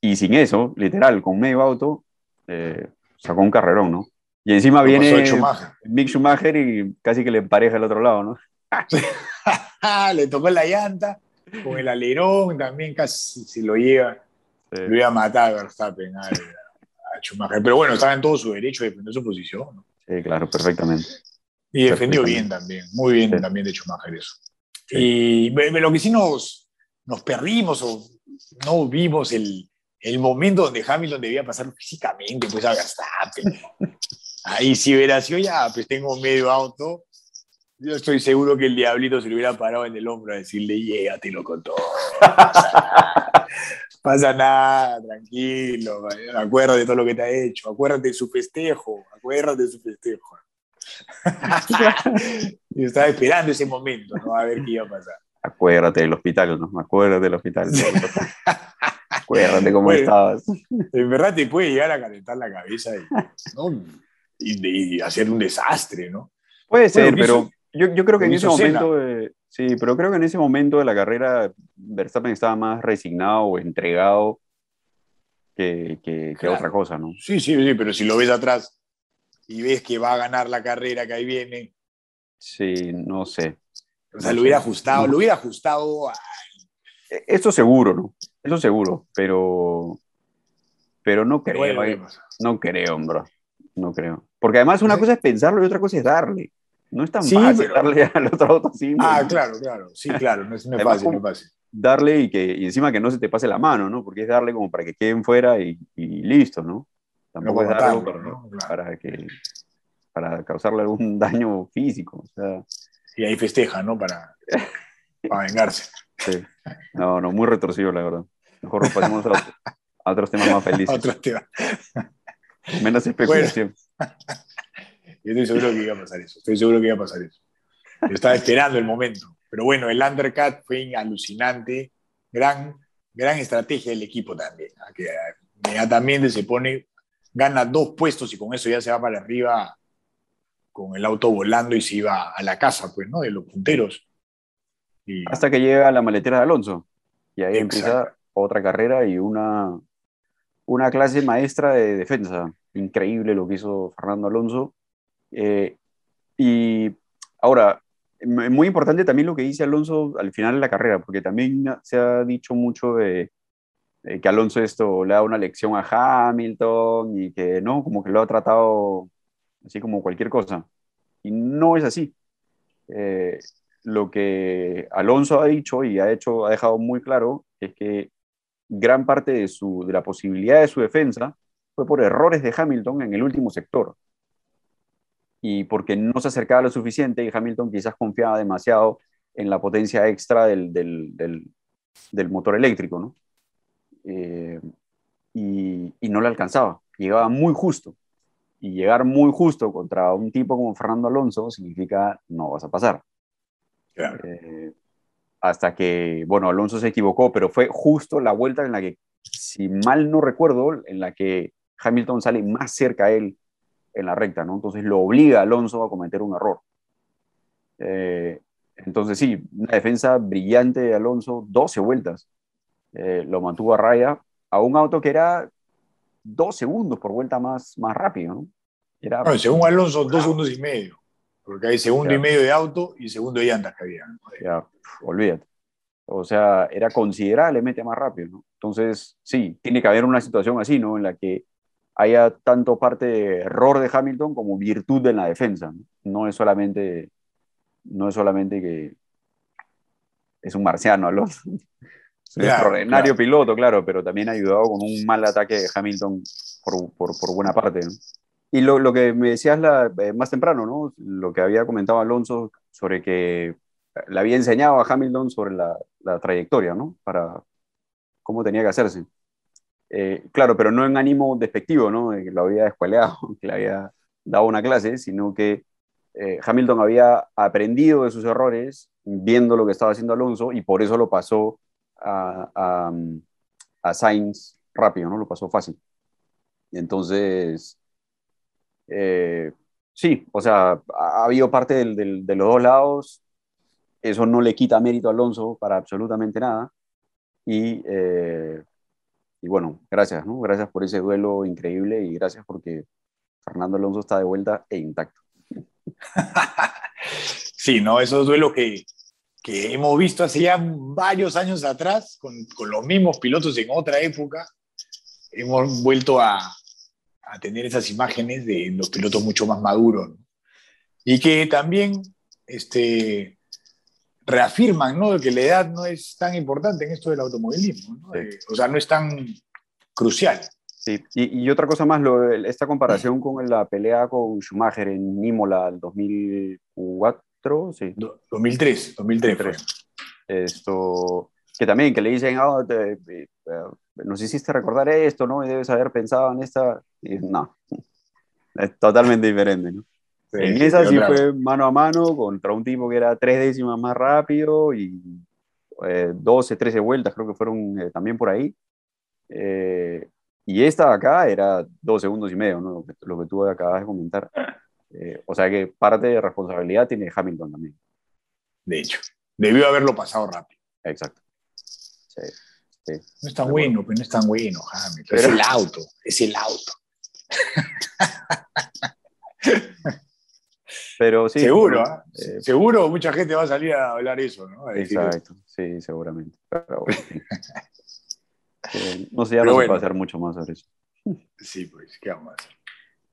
y sin eso, literal, con medio auto, eh, sacó un carrerón, ¿no? Y encima pasó viene Schumacher. Mick Schumacher y casi que le empareja al otro lado, ¿no? le tocó la llanta, con el alerón también casi se lo lleva. Sí. Lo iba a matar a Verstappen a, a Schumacher. Pero bueno, estaba en todo su derecho de defender su posición. ¿no? Sí, claro, perfectamente. Y defendió bien también, muy bien Sí. también de Schumacher eso. Sí. Y lo que sí nos, nos perdimos o no vimos el, el momento donde Hamilton debía pasar físicamente pues a Verstappen. Ahí si hubiera sido ya, pues tengo medio auto. Yo estoy seguro que el diablito se le hubiera parado en el hombro a decirle, llégatelo con todo. Pasa nada, tranquilo, acuérdate de todo lo que te ha hecho, acuérdate de su festejo, acuérdate de su festejo. Yo estaba esperando ese momento, ¿no? A ver qué iba a pasar. Acuérdate del hospital, ¿no? Acuérdate del hospital. Acuérdate cómo Bueno. estabas. En verdad te puede llegar a calentar la cabeza y, ¿no? y, y hacer un desastre, ¿no? Puede ser, pero hizo- yo, yo creo que en ese momento, de- sí, pero creo que en ese momento de la carrera Verstappen estaba más resignado o entregado que, que- otra cosa, ¿no? Sí, sí, sí, pero si lo ves atrás y ves que va a ganar la carrera que ahí viene, Sí, no sé. o sea, No lo sé. hubiera ajustado, lo hubiera ajustado a- E- Eso seguro, ¿no? Eso seguro, pero, pero no creo, bueno, eh, no creo, bro. No creo. Porque además una cosa es pensarlo y otra cosa es darle. No es tan Sí, fácil pero- darle al otro auto así. Ah, ¿no? claro, claro, sí, claro, no es, no es Además, fácil, no es fácil. darle y que y encima que no se te pase la mano, ¿no? Porque es darle como para que queden fuera y, y listo, ¿no? Tampoco No es darle para, ¿no? Claro. para que para causarle algún daño físico, o sea, Y ahí festeja, ¿no? Para, para vengarse. sí. no, no, muy retorcido la verdad. Mejor pasemos a, otro- a otros temas más felices, Otro tema. menos especulación. Yo estoy seguro que iba a pasar eso. Estoy seguro que iba a pasar eso. Yo estaba esperando el momento. Pero bueno, el undercut fue alucinante. Gran gran estrategia del equipo también, que inmediatamente se pone, gana dos puestos y con eso ya se va para arriba con el auto volando y se iba a la casa, pues, ¿no? De los punteros. Hasta que llega la maletera de Alonso. Y ahí empieza otra carrera y una, una clase maestra de defensa. Increíble lo que hizo Fernando Alonso. Eh, y ahora, muy importante también lo que dice Alonso al final de la carrera, porque también se ha dicho mucho de, que Alonso esto le da una lección a Hamilton y que no, como que lo ha tratado así como cualquier cosa. Y no es así. Eh, lo que Alonso ha dicho y ha, hecho, ha dejado muy claro es que gran parte de, su, de la posibilidad de su defensa fue por errores de Hamilton en el último sector. Y porque no se acercaba lo suficiente y Hamilton quizás confiaba demasiado en la potencia extra del, del, del, motor eléctrico, ¿no? Eh, y, y no le alcanzaba, llegaba muy justo. Y llegar muy justo contra un tipo como Fernando Alonso significa no vas a pasar. Eh, hasta que, bueno, Alonso se equivocó, pero fue justo la vuelta en la que, si mal no recuerdo, en la que Hamilton sale más cerca a él en la recta, ¿no? Entonces lo obliga a Alonso a cometer un error. Eh, entonces sí, una defensa brillante de Alonso, 12 vueltas. Eh, lo mantuvo a raya a un auto que era dos segundos por vuelta más, más rápido, ¿no? Era, según Alonso, dos segundos y medio. Porque hay segundo y medio de auto y segundo de llantas que había. Ya, olvídate. O sea, era considerablemente más rápido, ¿no? Entonces, sí, tiene que haber una situación así, ¿no? En la que haya tanto parte de error de Hamilton como virtud en la defensa. No, es solamente, no es solamente que es un marciano, Alonso. Es un extraordinario piloto, claro, pero también ha ayudado con un mal ataque de Hamilton por, por, por buena parte. ¿no? Y lo, lo, que me decías la, eh, más temprano, ¿no? Lo que había comentado Alonso sobre que le había enseñado a Hamilton sobre la, la trayectoria, ¿no? Para cómo tenía que hacerse. Eh, claro, pero no en ánimo despectivo, ¿no? De que lo había escueleado, que le había dado una clase, sino que eh, Hamilton había aprendido de sus errores viendo lo que estaba haciendo Alonso y por eso lo pasó a, a, a Sainz rápido, ¿no? Lo pasó fácil. Entonces, eh, sí, o sea, ha habido parte de los dos lados. Eso no le quita mérito a Alonso para absolutamente nada. Y, eh, y bueno, gracias, ¿no? Gracias por ese duelo increíble y gracias porque Fernando Alonso está de vuelta e intacto. sí, ¿no? Esos duelos que, que hemos visto hace ya varios años atrás, con, con, los mismos pilotos en otra época, hemos vuelto a, a tener esas imágenes de los pilotos mucho más maduros. Y que también este, reafirman ¿no? que la edad no es tan importante en esto del automovilismo. Eh, o sea, no es tan crucial. Sí, y, otra cosa más, lo, esta comparación con la pelea con Schumacher en Imola el 2004, sí. 2003, 2003. Esto, que también, que le dicen, oh, nos hiciste recordar esto, ¿no? Y debes haber pensado en esta. no, es totalmente diferente, ¿no? En esa sí fue mano a mano contra un tipo que era tres décimas más rápido y 12, eh, 13 vueltas, creo que fueron eh, también por ahí. Eh, y esta acá era dos segundos y medio, ¿no? Lo que, lo que tú acabas de comentar. o sea que parte de responsabilidad tiene Hamilton también. De hecho, debió haberlo pasado rápido. Exacto. Sí. No es tan bueno, pero no es tan bueno, Hamilton. Es el auto, es el auto. Pero sí. Seguro, ¿ah? eh, seguro mucha gente va a salir a hablar eso, ¿no? exacto, sí, seguramente. Eh, no sé, ya no se puede hacer mucho más sobre eso. Sí, pues, ¿qué vamos a hacer?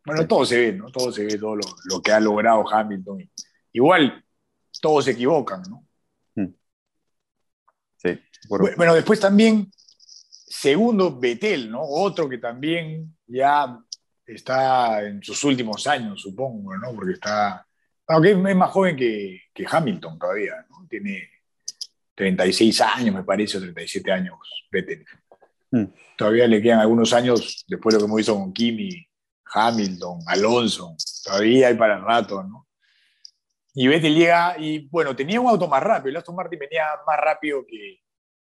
Bueno, todo se ve, ¿no? Todo se ve, todo lo, que ha logrado Hamilton. Igual, todos se equivocan, ¿no? Hmm. Sí. Bueno, después también, segundo, Betel, ¿no? Otro que también ya está en sus últimos años, supongo, ¿no? Porque está, aunque es más joven que, que Hamilton todavía, ¿no? Tiene 36 años, me parece, o 37 años, Betel. Hmm. Todavía le quedan algunos años después de lo que hemos visto con Kimi, Hamilton, Alonso, todavía hay para el rato, ¿no? Y Vettel llega y, bueno, tenía un auto más rápido, el Aston Martin venía más rápido que,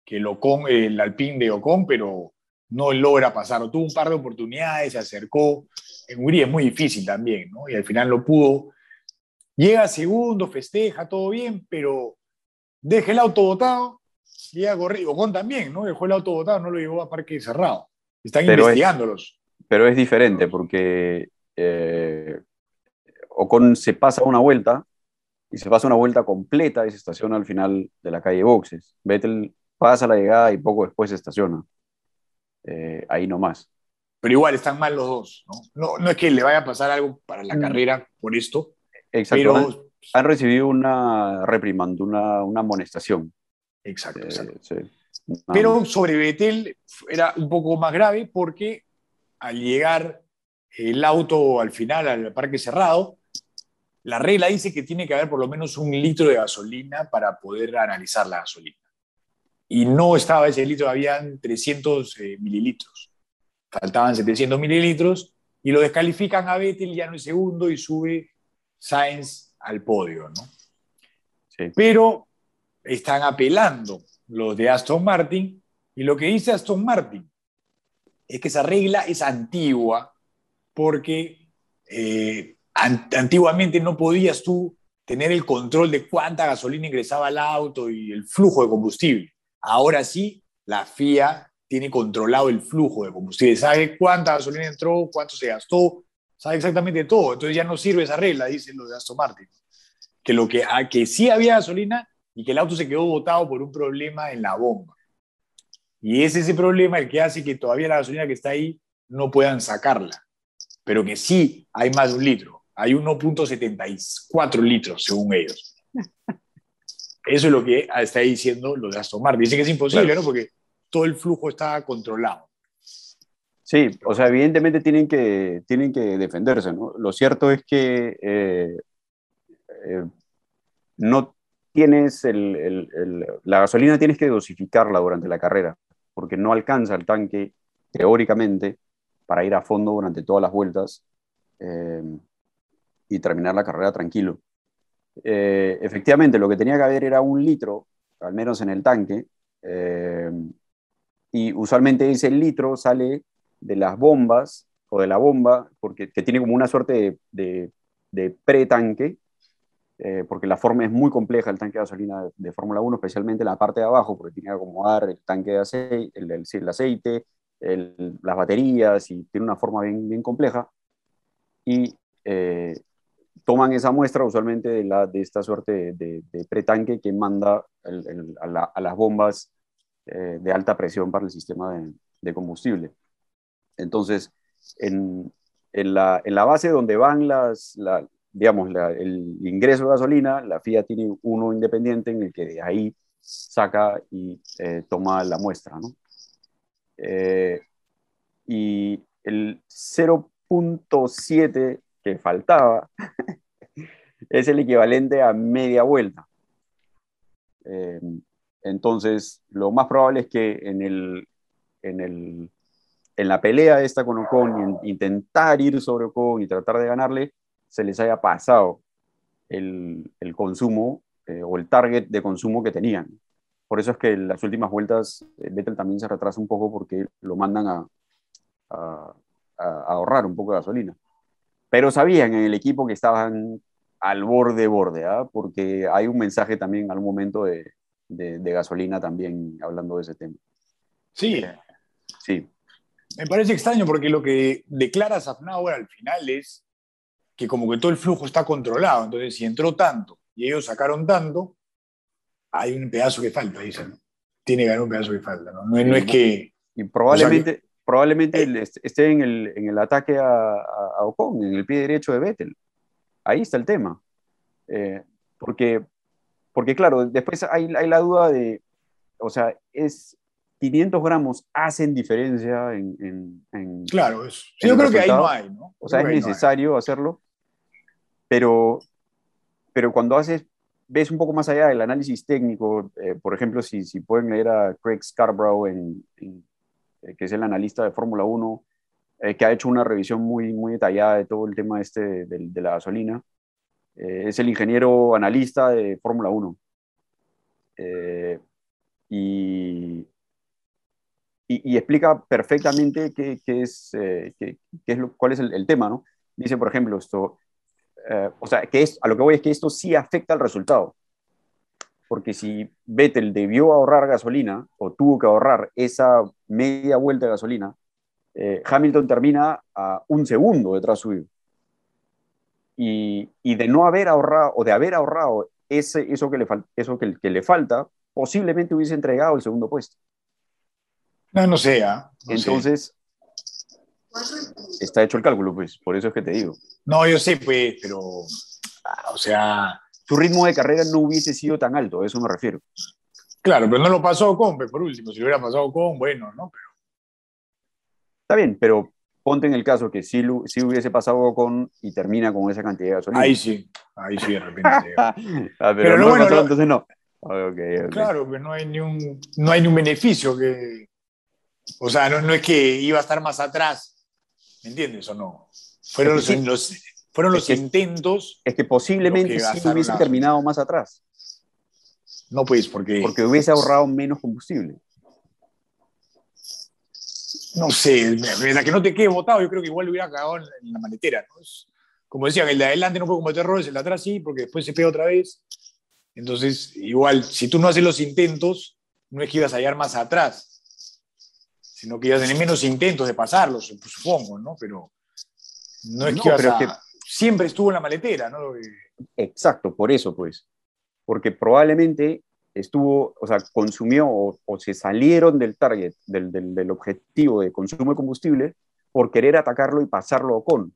que el, Ocon, el Alpine de Ocon, pero no logra pasar. Tuvo un par de oportunidades, se acercó. En Hungría es muy difícil también, ¿no? Y al final lo pudo. Llega segundo, festeja, todo bien, pero deja el auto botado, llega. Ocon también, ¿no? Dejó el auto botado, no lo llevó a parque cerrado. Están investigándolos. pero es diferente porque eh, Ocon se pasa una vuelta y se pasa una vuelta completa y se estaciona al final de la calle Boxes. Vettel pasa la llegada y poco después se estaciona. Eh, ahí nomás. Pero igual están mal los dos, ¿no? ¿no? es que le vaya a pasar algo para la mm. carrera por esto. Exacto. Pero... Han, recibido una reprimanda, una, una amonestación. Exacto, eh, exacto. Pero sobre Vettel era un poco más grave porque al llegar el auto al final al parque cerrado, la regla dice que tiene que haber por lo menos un litro de gasolina para poder analizar la gasolina. Y no estaba ese litro, habían 300 eh, mililitros. Faltaban 700 mililitros y lo descalifican a Vettel ya no es segundo y sube Sainz al podio. ¿no? Pero están apelando los de Aston Martin y lo que dice Aston Martin es que esa regla es antigua porque eh, antiguamente no podías tú tener el control de cuánta gasolina ingresaba al auto y el flujo de combustible. Ahora sí, la FIA tiene controlado el flujo de combustible, sabe cuánta gasolina entró, cuánto se gastó, sabe exactamente todo. Entonces ya no sirve esa regla, dicen los de Aston Martin. Que, lo que, ah, que sí había gasolina y que el auto se quedó botado por un problema en la bomba. Y es ese problema el que hace que todavía la gasolina que está ahí no puedan sacarla. Pero que sí hay más de un litro hay 1.74 litros, según ellos. Eso es lo que está diciendo lo de Aston Martin. Dicen que es imposible, ¿no? Porque todo el flujo está controlado. Sí, o sea, evidentemente tienen que, tienen que defenderse, ¿no? Lo cierto es que eh, eh, no tienes el, la gasolina tienes que dosificarla durante la carrera, porque no alcanza el tanque, teóricamente, para ir a fondo durante todas las vueltas. Eh, y terminar la carrera tranquilo. Eh, efectivamente, lo que tenía que haber era un litro, al menos en el tanque, eh, y usualmente ese litro sale de las bombas o de la bomba, porque que tiene como una suerte de, de, pre-tanque, eh, porque la forma es muy compleja, el tanque de gasolina de, Fórmula 1, especialmente la parte de abajo, porque tiene que acomodar el tanque de aceite, el, el, aceite las baterías, y tiene una forma bien, bien compleja. Y toman esa muestra usualmente de, la, de esta suerte de, de, pretanque que manda a, las bombas eh, de alta presión para el sistema de, combustible. Entonces, en, la, base donde van las, digamos, el ingreso de gasolina, la FIA tiene uno independiente en el que de ahí saca y eh, toma la muestra. ¿no? Eh, y el 0.7 que faltaba es el equivalente a media vuelta. Eh, entonces, lo más probable es que en, el, en, el, en la pelea esta con Ocon, intentar ir sobre Ocon y tratar de ganarle, se les haya pasado el, el consumo eh, o el target de consumo que tenían. Por eso es que en las últimas vueltas eh, Vettel también se retrasa un poco porque lo mandan a, a, a ahorrar un poco de gasolina pero sabían en el equipo que estaban al borde, borde, ¿ah? porque hay un mensaje también algún momento de, de, gasolina también hablando de ese tema. Sí. Eh, sí. Me parece extraño porque lo que declara Safnauer al final es que como que todo el flujo está controlado, entonces si entró tanto y ellos sacaron tanto, hay un pedazo que falta, dicen. Tiene que haber un pedazo que falta, ¿no? No, es que... Y probablemente, probablemente eh. esté en el, en el ataque a, a, Ocon, en el pie derecho de Vettel. Ahí está el tema. Eh, porque, porque, claro, después hay, hay, la duda de, o sea, es 500 gramos hacen diferencia en... en, claro, yo creo que ahí no hay, ¿no? O sea, es necesario hacerlo, pero, pero cuando haces, ves un poco más allá del análisis técnico, eh, por ejemplo, si, si pueden leer a Craig Scarborough en, en eh, que es el analista de Fórmula 1, eh, que ha hecho una revisión muy, muy detallada de todo el tema este de, la gasolina. Eh, es el ingeniero analista de Fórmula 1. y, y, explica perfectamente qué, es, eh, qué, es lo, cuál es el, tema, ¿no? Dice, por ejemplo, esto, eh, o sea, que es, a lo que voy es que esto sí afecta al resultado. Porque si Vettel debió ahorrar gasolina o tuvo que ahorrar esa media vuelta de gasolina, eh, Hamilton termina a un segundo detrás suyo. Y, y, de no haber ahorrado o de haber ahorrado ese, eso, que le, eso que, que le falta, posiblemente hubiese entregado el segundo puesto. No, no sé. ¿ah? Entonces, está hecho el cálculo, pues, por eso es que te digo. No, yo sé, pues, pero, ah, o sea... Su ritmo de carrera no hubiese sido tan alto, a eso me refiero. Claro, pero no lo pasó con, pues, por último, si lo hubiera pasado con, bueno, ¿no? Pero... Está bien, pero ponte en el caso que si sí hubiese pasado con y termina con esa cantidad de gasolina. Ahí sí, ahí sí, de repente. ah, pero, no, bueno, entonces no. Claro, pero no hay, ni un, no hay ni un beneficio que, o sea, no, es que iba a estar más atrás, ¿me entiendes o no? Fueron los, fueron los intentos. Es que posiblemente sí hubiese terminado más atrás. No, pues, porque. Porque hubiese ahorrado menos combustible. No sé, en la que no te quede votado, yo creo que igual hubiera cagado en, la maletera. Como decían, el de adelante no puede cometer errores, el de atrás sí, porque después se pega otra vez. Entonces, igual, si tú no haces los intentos, no es que ibas a hallar más atrás sino que ya tenés menos intentos de pasarlo, supongo, ¿no? Pero no es que, siempre estuvo en la maletera, ¿no? Exacto, por eso, pues. Porque probablemente estuvo, o sea, consumió o, se salieron del target, del, del, objetivo de consumo de combustible por querer atacarlo y pasarlo a Ocon.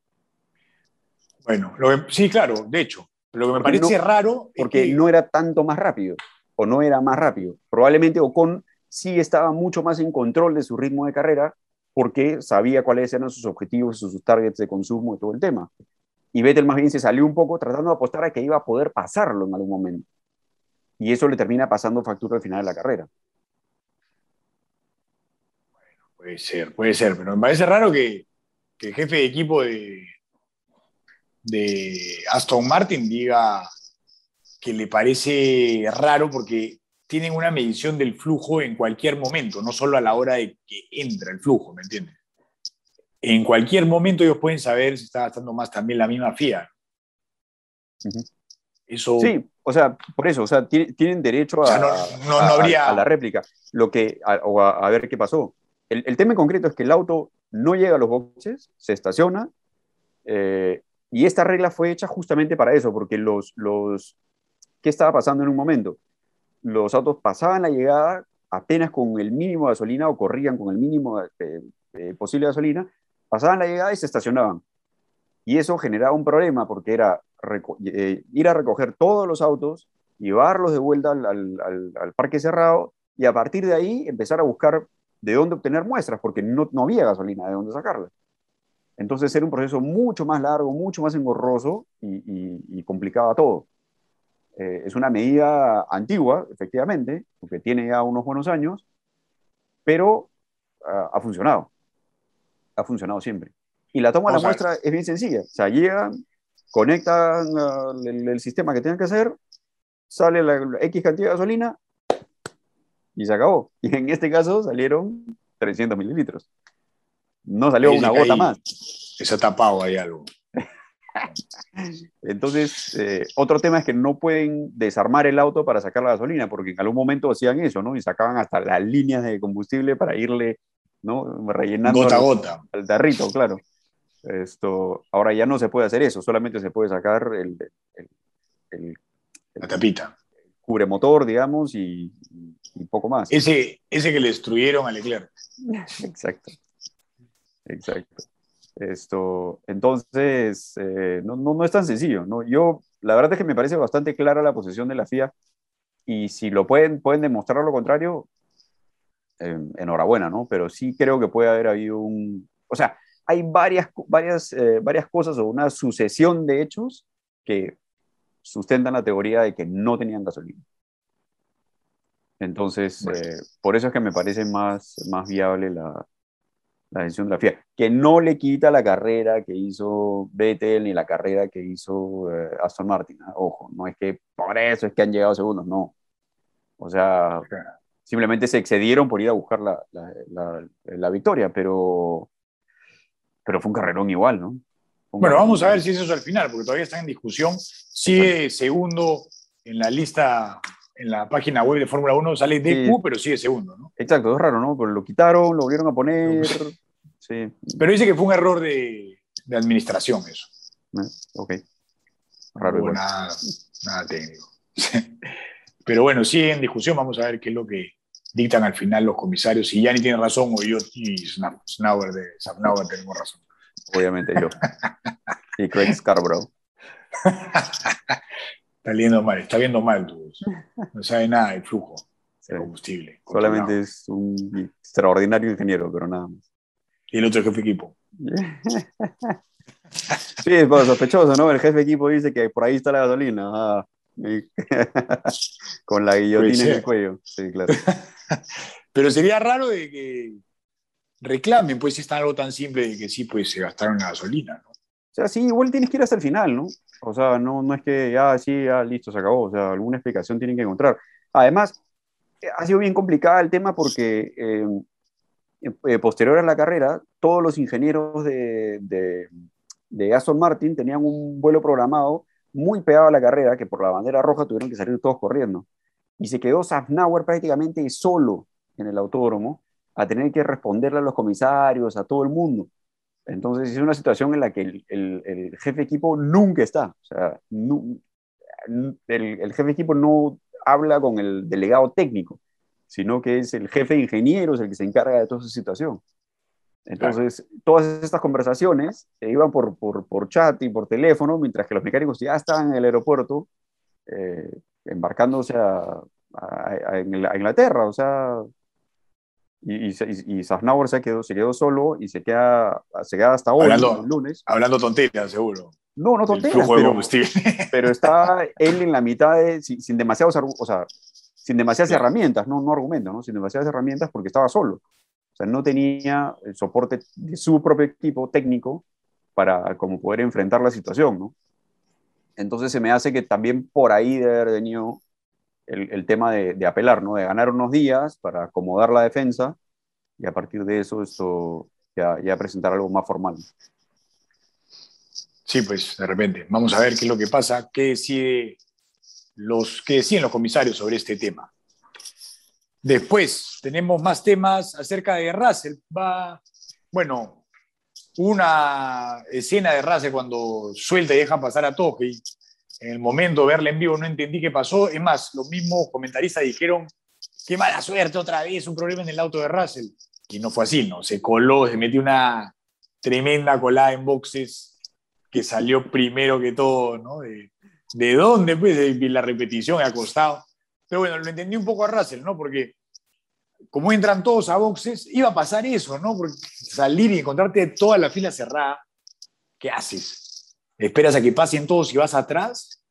Bueno, sí, claro, de hecho. Lo que me parece raro. Porque no era tanto más rápido, o no era más rápido. Probablemente Ocon sí estaba mucho más en control de su ritmo de carrera porque sabía cuáles eran sus objetivos, sus targets de consumo y todo el tema. Y Vettel más bien se salió un poco tratando de apostar a que iba a poder pasarlo en algún momento. Y eso le termina pasando factura al final de la carrera. Bueno, puede ser, puede ser, pero me parece raro que, el jefe de equipo de, de Aston Martin diga que le parece raro porque tienen una medición del flujo en cualquier momento, no solo a la hora de que entra el flujo, ¿me entiendes? En cualquier momento ellos pueden saber si está gastando más también la misma FIA. Eso... Sí, o sea, por eso, o sea, tienen derecho a, a, la réplica. Lo que, o a, ver qué pasó. El, tema en concreto es que el auto no llega a los boxes, se estaciona, eh, y esta regla fue hecha justamente para eso, porque los, los, ¿qué estaba pasando en un momento? Los autos pasaban la llegada apenas con el mínimo de gasolina o corrían con el mínimo posible de gasolina, pasaban la llegada y se estacionaban. Y eso generaba un problema porque era eh, ir a recoger todos los autos, llevarlos de vuelta al, parque cerrado y a partir de ahí empezar a buscar de dónde obtener muestras porque no, había gasolina de dónde sacarla. Entonces era un proceso mucho más largo, mucho más engorroso y, y complicaba todo. Eh, es una medida antigua, efectivamente, porque tiene ya unos buenos años, pero ah, ha funcionado. Ha funcionado siempre. Y la toma de la muestra es bien sencilla. O sea, llegan, conectan ah, el, sistema que tengan que hacer, sale la, X cantidad de gasolina y se acabó. Y en este caso salieron 300 mililitros. No salió una gota más. Se ha tapado ahí algo. Entonces, eh, otro tema es que no pueden desarmar el auto para sacar la gasolina, porque en algún momento hacían eso, ¿no? Y sacaban hasta las líneas de combustible para irle, ¿no? Rellenando gota a gota. Al tarrito, claro. Esto, ahora ya no se puede hacer eso, solamente se puede sacar el, la tapita. cubre motor, digamos, y, y, poco más. Ese, ese que le destruyeron a Leclerc. Exacto. Exacto. Esto, entonces, eh, no, no, no, es tan sencillo. ¿no? Yo, la verdad es que me parece bastante clara la posición de la FIA y si lo pueden, pueden demostrar lo contrario, em, enhorabuena, ¿no? Pero sí creo que puede haber habido un... O sea, hay varias, varias, eh, varias cosas o una sucesión de hechos que sustentan la teoría de que no tenían gasolina. Entonces, eh, por eso es que me parece más, más viable la, la decisión de la FIA, que no le quita la carrera que hizo Vettel ni la carrera que hizo eh, Aston Martin. ¿ah? Ojo, no es que por eso es que han llegado segundos, no. O sea, simplemente se excedieron por ir a buscar la, la, la, victoria, pero, pero fue un carrerón igual, ¿no? bueno, vamos a ver si es eso al final, porque todavía está en discusión. Sigue segundo en la lista, en la página web de Fórmula 1, sale DQ, pero sigue segundo, ¿no? Exacto, es raro, ¿no? Pero lo quitaron, lo volvieron a poner. Sí. Pero dice que fue un error de, de administración eso. Ah, ok. Raro. No nada, nada técnico. Pero bueno, sigue en discusión, vamos a ver qué es lo que dictan al final los comisarios, si ni tiene razón o yo y Snauer de Snauer tenemos razón. Obviamente yo. y Craig Scarborough. está mal, está viendo mal tú. No sabe nada del flujo de combustible. Solamente es un extraordinario ingeniero, pero nada más. Y el otro jefe de equipo. sí, es sospechoso, ¿no? El jefe de equipo dice que por ahí está la gasolina. Ah, con la guillotina en el cuello. Sí, claro. Pero sería raro de que reclamen, pues, si está algo tan simple de que sí, pues, se gastaron la gasolina, ¿no? Sea, sí, igual tienes que ir hasta el final, ¿no? O sea, no, no es que, ah, sí, ya, listo, se acabó. O sea, alguna explicación tienen que encontrar. Además, ha sido bien complicado el tema porque eh, eh, posterior a la carrera, todos los ingenieros de, de, de Aston Martin tenían un vuelo programado muy pegado a la carrera, que por la bandera roja tuvieron que salir todos corriendo. Y se quedó Safnauer prácticamente solo en el autódromo a tener que responderle a los comisarios, a todo el mundo. Entonces es una situación en la que el, el, jefe de equipo nunca está. O sea, el, el, jefe de equipo no habla con el delegado técnico, sino que es el jefe de ingenieros el que se encarga de toda esa situación. Entonces, todas estas conversaciones iban por, por, por, chat y por teléfono, mientras que los mecánicos ya estaban en el aeropuerto, eh, embarcándose a, a, Inglaterra, o sea, y, y, y se quedó, se quedó solo y se queda, se queda hasta hoy, hablando, el lunes. Hablando tonterías, seguro. No, no tonterías, pero, pero, está él en la mitad de, sin, sin demasiados, o sea, sin demasiadas herramientas, no, no argumentos, ¿no? sin demasiadas herramientas porque estaba solo sea, no tenía el soporte de su propio equipo técnico para como poder enfrentar la situación, ¿no? Entonces se me hace que también por ahí debe haber venido el, tema de, de, apelar, ¿no? De ganar unos días para acomodar la defensa y a partir de eso esto ya, presentar algo más formal. Sí, pues de repente. Vamos a ver qué es lo que pasa, qué, decide los, qué deciden los comisarios sobre este tema. Después tenemos más temas acerca de Russell. Va, bueno, una escena de Russell cuando suelta y deja pasar a Toque. En el momento verla en vivo no entendí qué pasó. Es más, los mismos comentaristas dijeron, qué mala suerte otra vez, un problema en el auto de Russell. Y no fue así, ¿no? Se coló, se metió una tremenda colada en boxes que salió primero que todo, ¿no? ¿De, de dónde? Pues de la repetición acostado. Pero bueno, lo entendí un poco a Russell, ¿no? Porque como entran todos a boxes, iba a pasar eso, ¿no? Porque salir y encontrarte toda la fila cerrada, ¿qué haces? ¿Esperas a que pasen todos y vas atrás?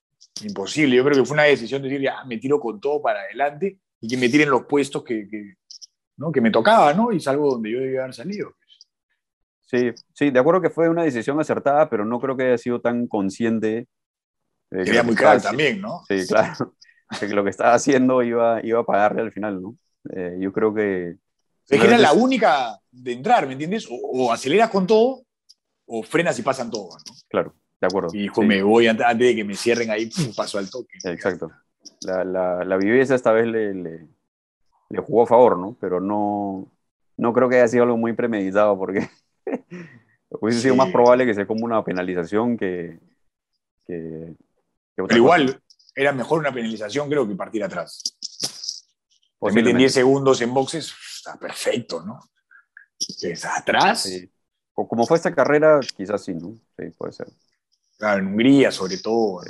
Imposible. Yo creo que fue una decisión de decir, ya, me tiro con todo para adelante y que me tiren los puestos que, que, ¿no? que me tocaba, ¿no? Y salgo donde yo debía haber salido. Sí, sí, de acuerdo que fue una decisión acertada, pero no creo que haya sido tan consciente. Era muy claro también, ¿no? Sí, claro que lo que estaba haciendo iba, iba a pagarle al final, ¿no? Eh, yo creo que... Es que era la única de entrar, ¿me entiendes? O, aceleras con todo o frenas y pasan todo, ¿no? Claro, de acuerdo. Y dijo, me voy antes, de que me cierren ahí, pum, paso al toque. Exacto. La, la, la viveza esta vez le, le, le, jugó a favor, ¿no? Pero no, no creo que haya sido algo muy premeditado porque hubiese sido más probable que sea como una penalización que... que, que Pero igual, era mejor una penalización, creo, que partir atrás. Pues meten 10 segundos en boxes, está perfecto, ¿no? Está atrás. O como fue esta carrera, quizás sí, ¿no? Sí, puede ser. Claro, en Hungría, sobre todo.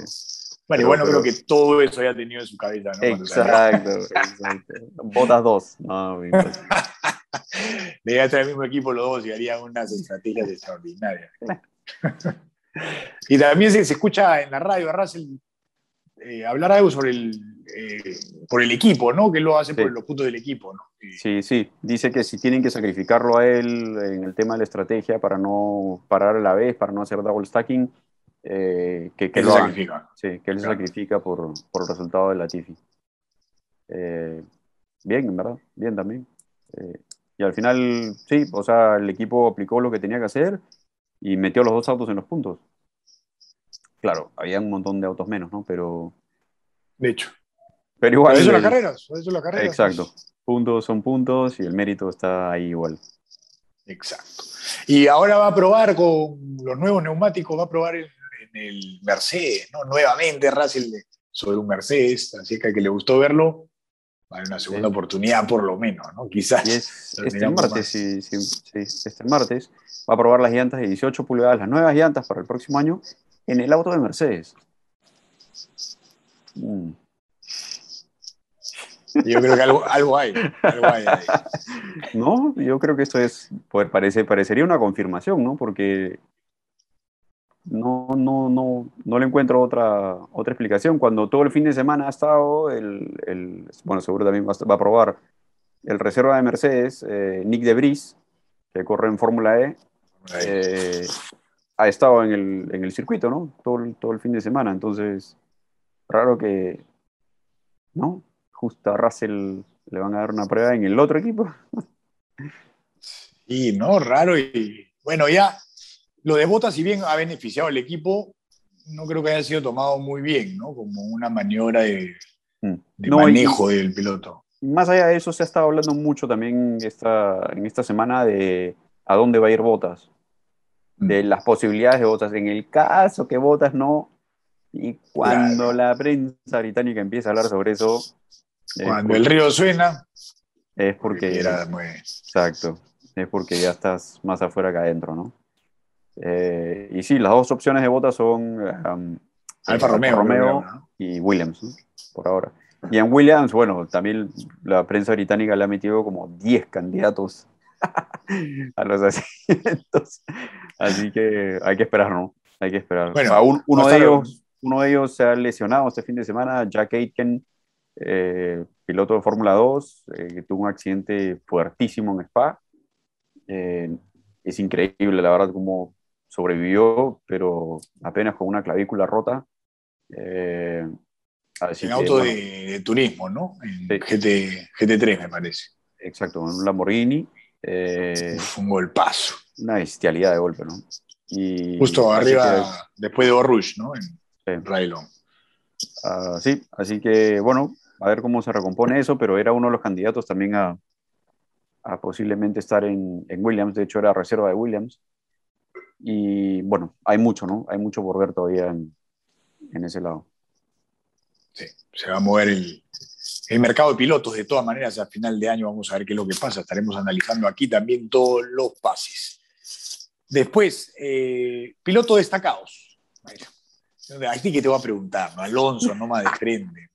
Bueno, bueno, creo que todo eso haya tenido en su cabeza, ¿no? Exacto, exacto. Botas dos. No, Debía estar el mismo equipo los dos y harían unas estrategias extraordinarias. y también se, se, escucha en la radio a Russell eh, hablar algo sobre el, eh, por el equipo, ¿no? Que lo hace por los puntos del equipo, ¿no? Sí, sí. Dice que si tienen que sacrificarlo a él en el tema de la estrategia para no parar a la vez, para no hacer double stacking, eh, que, que, lo sacrifica. Sí, que él se sacrifica por, por, el resultado de la Tifi. bien, en verdad, bien también. Eh, y al final, sí, o sea, el equipo aplicó lo que tenía que hacer y metió los dos autos en los puntos. Claro, había un montón de autos menos, ¿no? Pero. De hecho. Pero igual. eso las carreras. Eso las carreras. Exacto. Puntos son puntos y el mérito está ahí igual. Exacto. Y ahora va a probar con los nuevos neumáticos, va a probar en, el Mercedes, ¿no? Nuevamente Russell sobre un Mercedes, así que a que le gustó verlo, vale una segunda oportunidad por lo menos, ¿no? Quizás. este martes, sí, sí, este martes va a probar las llantas de 18 pulgadas, las nuevas llantas para el próximo año, en el auto de Mercedes. Mm. Yo creo que algo, algo, hay, algo hay ahí. No, yo creo que esto es, pues parece, parecería una confirmación, ¿no? Porque no, no, no, no le encuentro otra, otra explicación. Cuando todo el fin de semana ha estado, el, bueno, seguro también va, a probar el reserva de Mercedes, eh, Nick de Vries, que corre en Fórmula E, eh, ha estado en el, en el circuito, ¿no? Todo, todo el fin de semana. Entonces, raro que, ¿no? Justo a Russell le van a dar una prueba en el otro equipo. Y no, raro. Y bueno, ya lo de Bota, si bien ha beneficiado al equipo, no creo que haya sido tomado muy bien, ¿no? Como una maniobra de, mm. manejo del piloto. Más allá de eso, se ha estado hablando mucho también esta, en esta semana de a dónde va a ir Botas, de mm. las posibilidades de Botas. En el caso que Botas no, y cuando la prensa británica empieza a hablar sobre eso. Cuando el río suena. Es porque. Era muy... Exacto. Es porque ya estás más afuera que adentro, ¿no? Eh, y sí, las dos opciones de Botas son um, Alfa Romeo, y Williams, por ahora. Y en Williams, bueno, también la prensa británica le ha metido como 10 candidatos a los asientos. Así que hay que esperar, ¿no? Hay que esperar. Bueno, uno, de ellos, uno de ellos se ha lesionado este fin de semana, Jack Aitken, eh, piloto de Fórmula 2, eh, que tuvo un accidente fuertísimo en Spa. es increíble, la verdad, cómo sobrevivió, pero apenas con una clavícula rota. Eh, en auto de, turismo, ¿no? En GT, GT3, me parece. Exacto, en un Lamborghini. Eh, un golpazo. Una bestialidad de golpe, ¿no? Y Justo arriba, después de Borrush, ¿no? En, sí. Ah, sí, así que, bueno, a ver cómo se recompone eso, pero era uno de los candidatos también a, a posiblemente estar en, en Williams. De hecho, era reserva de Williams. Y bueno, hay mucho, ¿no? Hay mucho por ver todavía en, en ese lado. Sí, se va a mover el, el, mercado de pilotos de todas maneras. A final de año vamos a ver qué es lo que pasa. Estaremos analizando aquí también todos los pases. Después, eh, pilotos destacados. Bueno, aquí que te voy a preguntar, ¿no? Alonso no me desprende.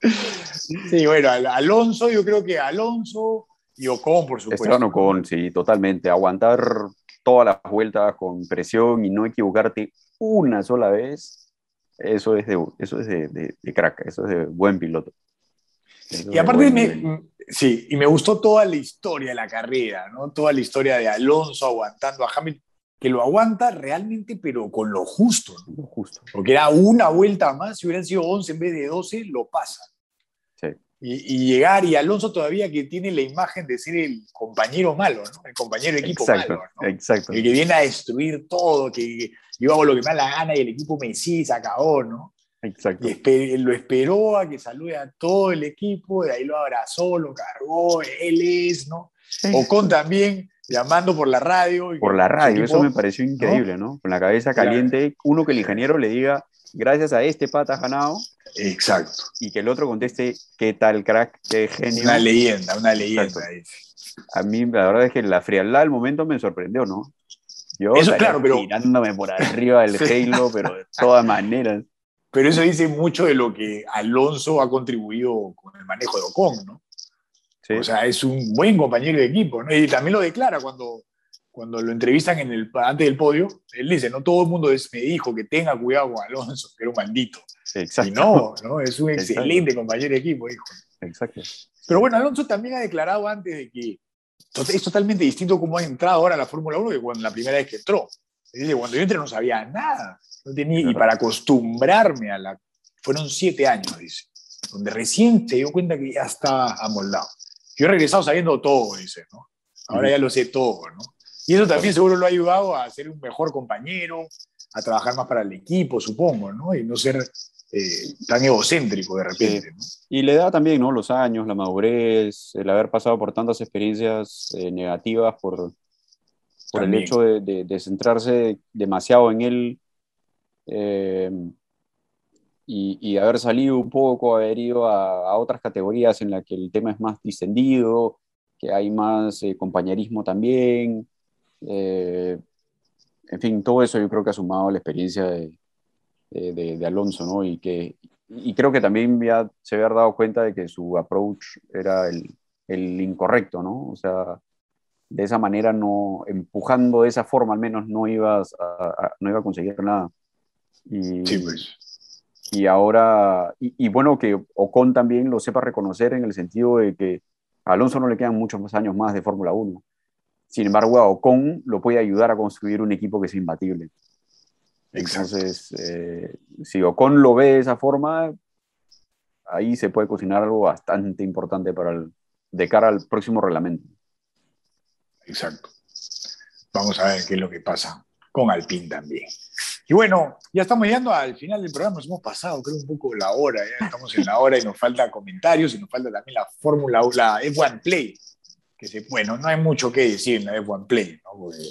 sí, bueno, Alonso, yo creo que Alonso y Ocon, por supuesto. Esteban Ocon, sí, totalmente. Aguantar todas las vueltas con presión y no equivocarte una sola vez, eso es de, eso es de, crack, eso es de buen piloto. y aparte, me, sí, y me gustó toda la historia de la carrera, ¿no? Toda la historia de Alonso aguantando a Hamilton, que lo aguanta realmente, pero con lo justo, Lo justo. Porque era una vuelta más, si hubieran sido 11 en vez de 12, lo pasa y, llegar, y Alonso todavía que tiene la imagen de ser el compañero malo, ¿no? el compañero de equipo exacto, malo. ¿no? Exacto. El que viene a destruir todo, que yo hago lo que me da la gana y el equipo me sí, se acabó, ¿no? Exacto. Y lo esperó a que salude a todo el equipo, de ahí lo abrazó, lo cargó, él es, ¿no? Ocon también llamando por la radio. Por la radio, eso me pareció increíble, ¿no? Con la cabeza caliente, uno que el ingeniero le diga, gracias a este pata ganado. Exacto. Y que el otro conteste, ¿qué tal, crack? ¿Qué genio? Una leyenda, una leyenda. A mí, la verdad es que la frialdad del momento me sorprendió, ¿no? Yo eso, claro, pero... tirándome por arriba del Halo, pero de todas maneras. Pero eso dice mucho de lo que Alonso ha contribuido con el manejo de Ocon, ¿no? O sea, es un buen compañero de equipo, ¿no? Y también lo declara cuando, cuando lo entrevistan en el, antes del podio, él dice, no todo el mundo me dijo que tenga cuidado con Alonso, que era un maldito. Exacto. Y no, ¿no? es un excelente compañero de equipo, hijo. Exacto. Pero bueno, Alonso también ha declarado antes de que es totalmente distinto cómo ha entrado ahora a la Fórmula 1 que cuando la primera vez que entró. Dice, cuando yo entré no sabía nada. No tenía, y para acostumbrarme a la... Fueron siete años, dice. donde recién se dio cuenta que ya estaba amoldado. Yo he regresado sabiendo todo, dice, ¿no? Ahora ya lo sé todo, ¿no? Y eso también seguro lo ha ayudado a ser un mejor compañero, a trabajar más para el equipo, supongo, ¿no? Y no ser eh, tan egocéntrico de repente. ¿no? Y le da también, ¿no? Los años, la madurez, el haber pasado por tantas experiencias eh, negativas por, por el hecho de, de, centrarse demasiado en él eh, y, y, haber salido un poco, haber ido a, a, otras categorías en las que el tema es más distendido, que hay más compañerismo también. En fin, todo eso yo creo que ha sumado la experiencia de, de, de, Alonso, ¿no? Y, que, y creo que también ya se había dado cuenta de que su approach era el, el incorrecto, ¿no? O sea, de esa manera, no, empujando de esa forma al menos no, ibas a, no iba a conseguir nada. Y, sí, pues. Y ahora, y, y, bueno, que Ocon también lo sepa reconocer en el sentido de que a Alonso no le quedan muchos más años más de Fórmula 1. Sin embargo, a Ocon lo puede ayudar a construir un equipo que es imbatible. Entonces, eh, si Ocon lo ve de esa forma, ahí se puede cocinar algo bastante importante para el, de cara al próximo reglamento. Exacto. Vamos a ver qué es lo que pasa con Alpine también. Y bueno, ya estamos llegando al final del programa, nos hemos pasado creo un poco la hora, ya estamos en la hora y nos falta comentarios y nos falta también la Fórmula la F1 Play, que se, bueno, no hay mucho que decir en la F1 Play, ¿no? Porque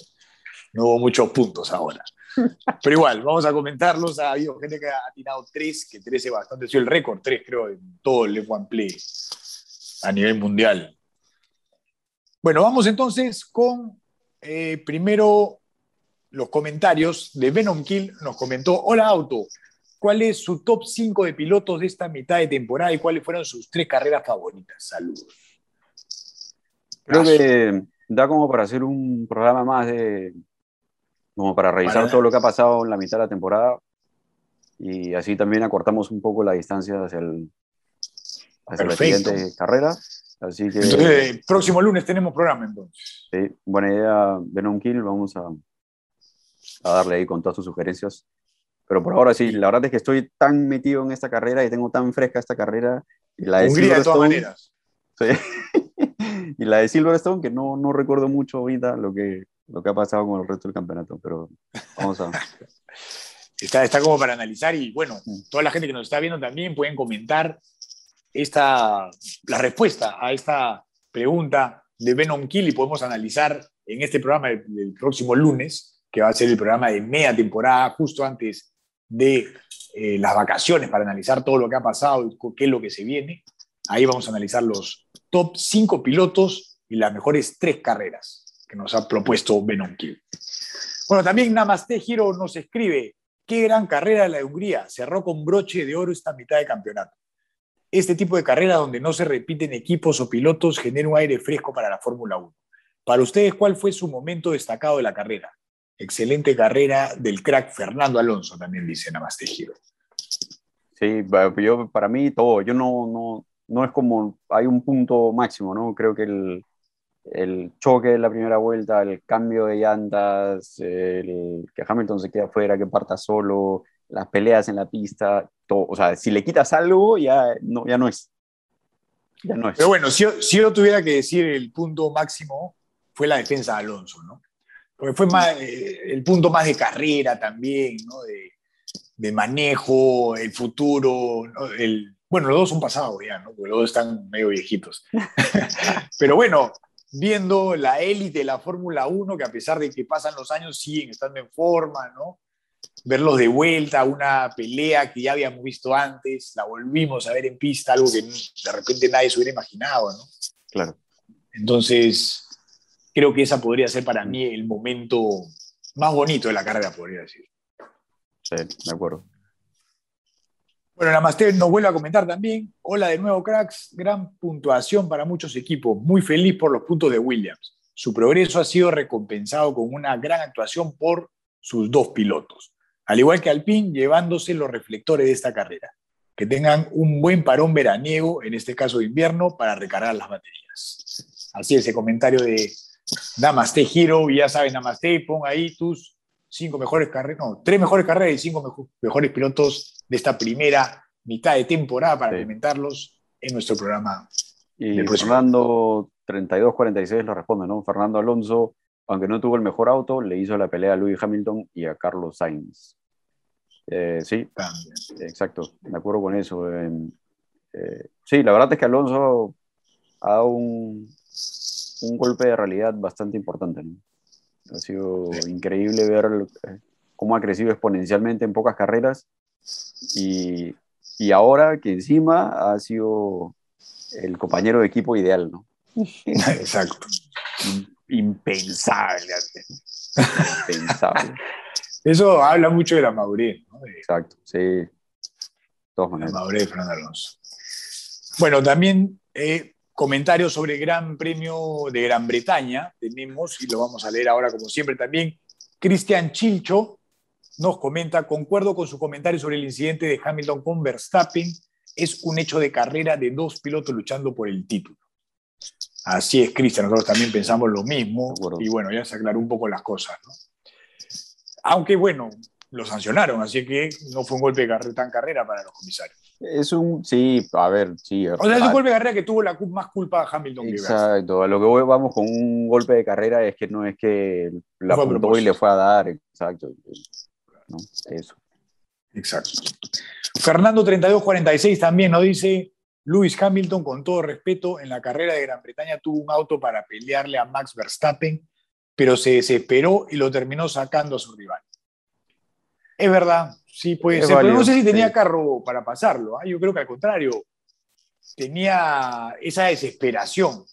no hubo muchos puntos ahora. Pero igual, vamos a comentarlos. Ha habido gente que ha tirado tres, que tres es bastante, ha el récord, tres creo, en todo el F1 Play a nivel mundial. Bueno, vamos entonces con eh, primero los comentarios de Venom Kill. Nos comentó, hola Auto, ¿cuál es su top 5 de pilotos de esta mitad de temporada y cuáles fueron sus tres carreras favoritas? Saludos. Creo que da como para hacer un programa más de, como para revisar todo lo que ha pasado en la mitad de la temporada y así también acortamos un poco la distancia hacia, el, hacia la siguiente carrera. Así que, entonces, próximo lunes tenemos programa entonces. Sí, buena idea, Venom Kill, vamos a, a darle ahí con todas sus sugerencias. Pero por ahora sí, la verdad es que estoy tan metido en esta carrera y tengo tan fresca esta carrera. Y la de Hungría de todas maneras. Sí. Y la de Silverstone, que no, no recuerdo mucho ahorita lo que, lo que ha pasado con el resto del campeonato, pero vamos a... está, está como para analizar y bueno, toda la gente que nos está viendo también pueden comentar esta, la respuesta a esta pregunta de Venom Kill y podemos analizar en este programa del, próximo lunes, que va a ser el programa de media temporada, justo antes de eh, las vacaciones, para analizar todo lo que ha pasado y qué es lo que se viene. Ahí vamos a analizar los top 5 pilotos y las mejores tres carreras que nos ha propuesto Kill. Bueno, también Namaste Giro nos escribe, qué gran carrera de la Hungría, cerró con broche de oro esta mitad de campeonato. Este tipo de carrera donde no se repiten equipos o pilotos genera un aire fresco para la Fórmula 1. Para ustedes, ¿cuál fue su momento destacado de la carrera? Excelente carrera del crack Fernando Alonso, también dice Namaste Giro. Sí, yo, para mí todo, yo no, no, no es como, hay un punto máximo, ¿no? Creo que el, el choque de la primera vuelta, el cambio de llantas, el, que Hamilton se queda afuera, que parta solo, las peleas en la pista, todo. O sea, si le quitas algo, ya no, ya no es. Ya no es. Pero bueno, si yo, si yo tuviera que decir el punto máximo, fue la defensa de Alonso, ¿no? Porque fue más, eh, el punto más de carrera también, ¿no? De, de manejo, el futuro, el, bueno, los dos son pasados ya, ¿no? Porque los dos están medio viejitos. Pero bueno, viendo la élite de la Fórmula 1, que a pesar de que pasan los años siguen estando en forma, ¿no? Verlos de vuelta, una pelea que ya habíamos visto antes, la volvimos a ver en pista, algo que de repente nadie se hubiera imaginado, ¿no? Claro. Entonces, creo que esa podría ser para mí el momento más bonito de la carrera, podría decir. Sí, de acuerdo. Bueno, Namaste nos vuelve a comentar también. Hola de nuevo, cracks. Gran puntuación para muchos equipos. Muy feliz por los puntos de Williams. Su progreso ha sido recompensado con una gran actuación por sus dos pilotos. Al igual que Alpine, llevándose los reflectores de esta carrera. Que tengan un buen parón veraniego, en este caso de invierno, para recargar las baterías. Así es, ese comentario de Namaste Hero. Y ya saben, Namaste, pon ahí tus cinco mejores carreras, no, tres mejores carreras y cinco mejores pilotos de esta primera mitad de temporada para comentarlos en nuestro programa. Y Fernando 32-46 lo responde, ¿no? Fernando Alonso, aunque no tuvo el mejor auto, le hizo la pelea a Louis Hamilton y a Carlos Sainz. Eh, sí, exacto, de acuerdo con eso. Eh, sí, la verdad es que Alonso ha dado un, un golpe de realidad bastante importante. Ha sido increíble ver cómo ha crecido exponencialmente en pocas carreras y, y, ahora que encima ha sido el compañero de equipo ideal, ¿no? Exacto. Impensable. Impensable. Eso habla mucho de la madurez. ¿no? Exacto, sí. La madurez de Fernando Alonso. Bueno, también eh, comentarios sobre el Gran Premio de Gran Bretaña tenemos, y lo vamos a leer ahora como siempre también. Cristian Chilcho nos comenta, concuerdo con su comentario sobre el incidente de Hamilton con Verstappen, es un hecho de carrera de dos pilotos luchando por el título. Así es, Cristian, nosotros también pensamos lo mismo, y bueno, ya se aclaró un poco las cosas. ¿no? Aunque bueno, lo sancionaron, así que no fue un golpe de carrera, tan carrera para los comisarios. Es un, sí, a ver, sí. O sea, es un golpe de carrera que tuvo la más culpa a Hamilton. Exacto, a lo que vamos con un golpe de carrera es que no es que la apuntó y le fue a dar, exacto. ¿no? Eso. Exacto. Fernando 3246 también nos dice, Lewis Hamilton, con todo respeto, en la carrera de Gran Bretaña tuvo un auto para pelearle a Max Verstappen, pero se desesperó y lo terminó sacando a su rival. Es verdad, sí puede ser, pero no sé si tenía carro para pasarlo. ¿ah? Yo creo que al contrario, tenía esa desesperación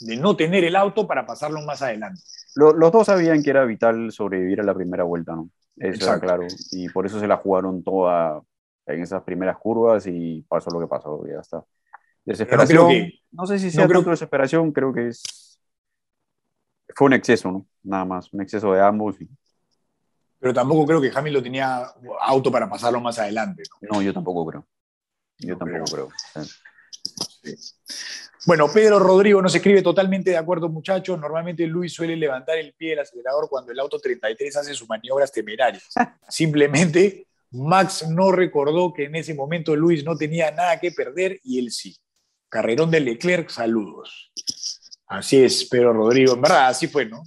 de no tener el auto para pasarlo más adelante. Los, dos sabían que era vital sobrevivir a la primera vuelta, ¿no? Eso era claro. Y por eso se la jugaron toda en esas primeras curvas y pasó lo que pasó, ya está. Desesperación. No, sé si sea no creo... desesperación, creo que es. Fue un exceso, ¿no? Nada más, un exceso de ambos. Y pero tampoco creo que Hamilton tenía auto para pasarlo más adelante. No, yo tampoco creo. Yo tampoco creo. Bueno, Pedro Rodrigo nos escribe totalmente de acuerdo, muchachos. Normalmente Luis suele levantar el pie del acelerador cuando el auto 33 hace sus maniobras temerarias. Simplemente Max no recordó que en ese momento Luis no tenía nada que perder y él sí. Carrerón de Leclerc, saludos. Así es, Pedro Rodrigo. En verdad, así fue, ¿no?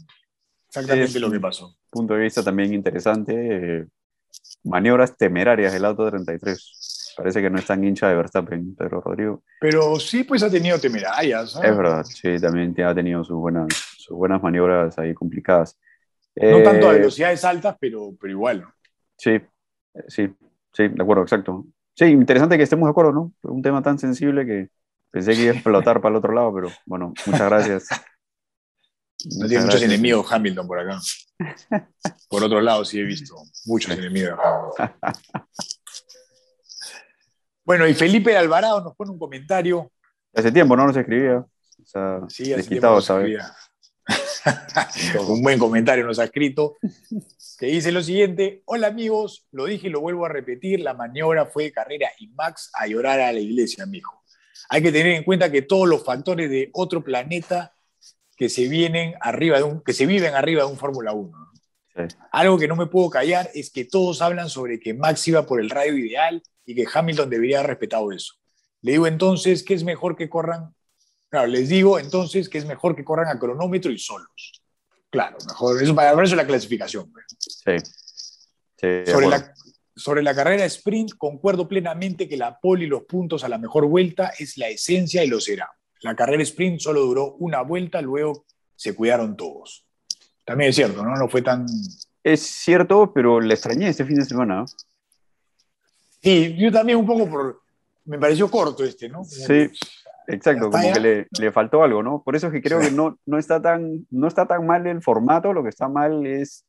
Exactamente lo que pasó punto de vista también interesante. Eh, maniobras temerarias del auto 33. Parece que no es tan hincha de Verstappen, Pedro Rodrigo. Pero sí, pues ha tenido temerarias. Es verdad, sí, también ha tenido sus buenas, sus buenas maniobras ahí complicadas. No tanto a eh, velocidades altas, pero, pero igual. Sí, sí, sí, de acuerdo, exacto. Sí, interesante que estemos de acuerdo, ¿no? Un tema tan sensible que pensé que iba a explotar para el otro lado, pero bueno, muchas gracias. No tiene muchos enemigos Hamilton por acá. Por otro lado, sí he visto muchos enemigos Bueno, y Felipe Alvarado nos pone un comentario. Hace tiempo no nos escribía. sí, hace tiempo escribía. un buen comentario nos ha escrito, que dice lo siguiente, hola amigos, lo dije y lo vuelvo a repetir, la maniobra fue de carrera y Max a llorar a la iglesia, mijo. Hay que tener en cuenta que todos los factores de otro planeta que se vienen arriba de un, que se viven arriba de un Fórmula 1. Algo que no me puedo callar es que todos hablan sobre que Max iba por el radio ideal y que Hamilton debería haber respetado eso. Le digo entonces que es mejor que corran, claro, les digo entonces que es mejor que corran a cronómetro y solos. Claro, mejor, eso para eso la clasificación. Pues. Sí. sobre, la, sobre la carrera sprint, concuerdo plenamente que la pole y los puntos a la mejor vuelta es la esencia y lo será. La carrera sprint solo duró una vuelta, luego se cuidaron todos. También es cierto, ¿no? No fue tan... Es cierto, pero le extrañé este fin de semana. Sí, yo también un poco por... Me pareció corto este, ¿no? sí, exacto, como que le, faltó algo, ¿no? Por eso es que creo que no, no, está tan, no está tan mal el formato, lo que está mal es,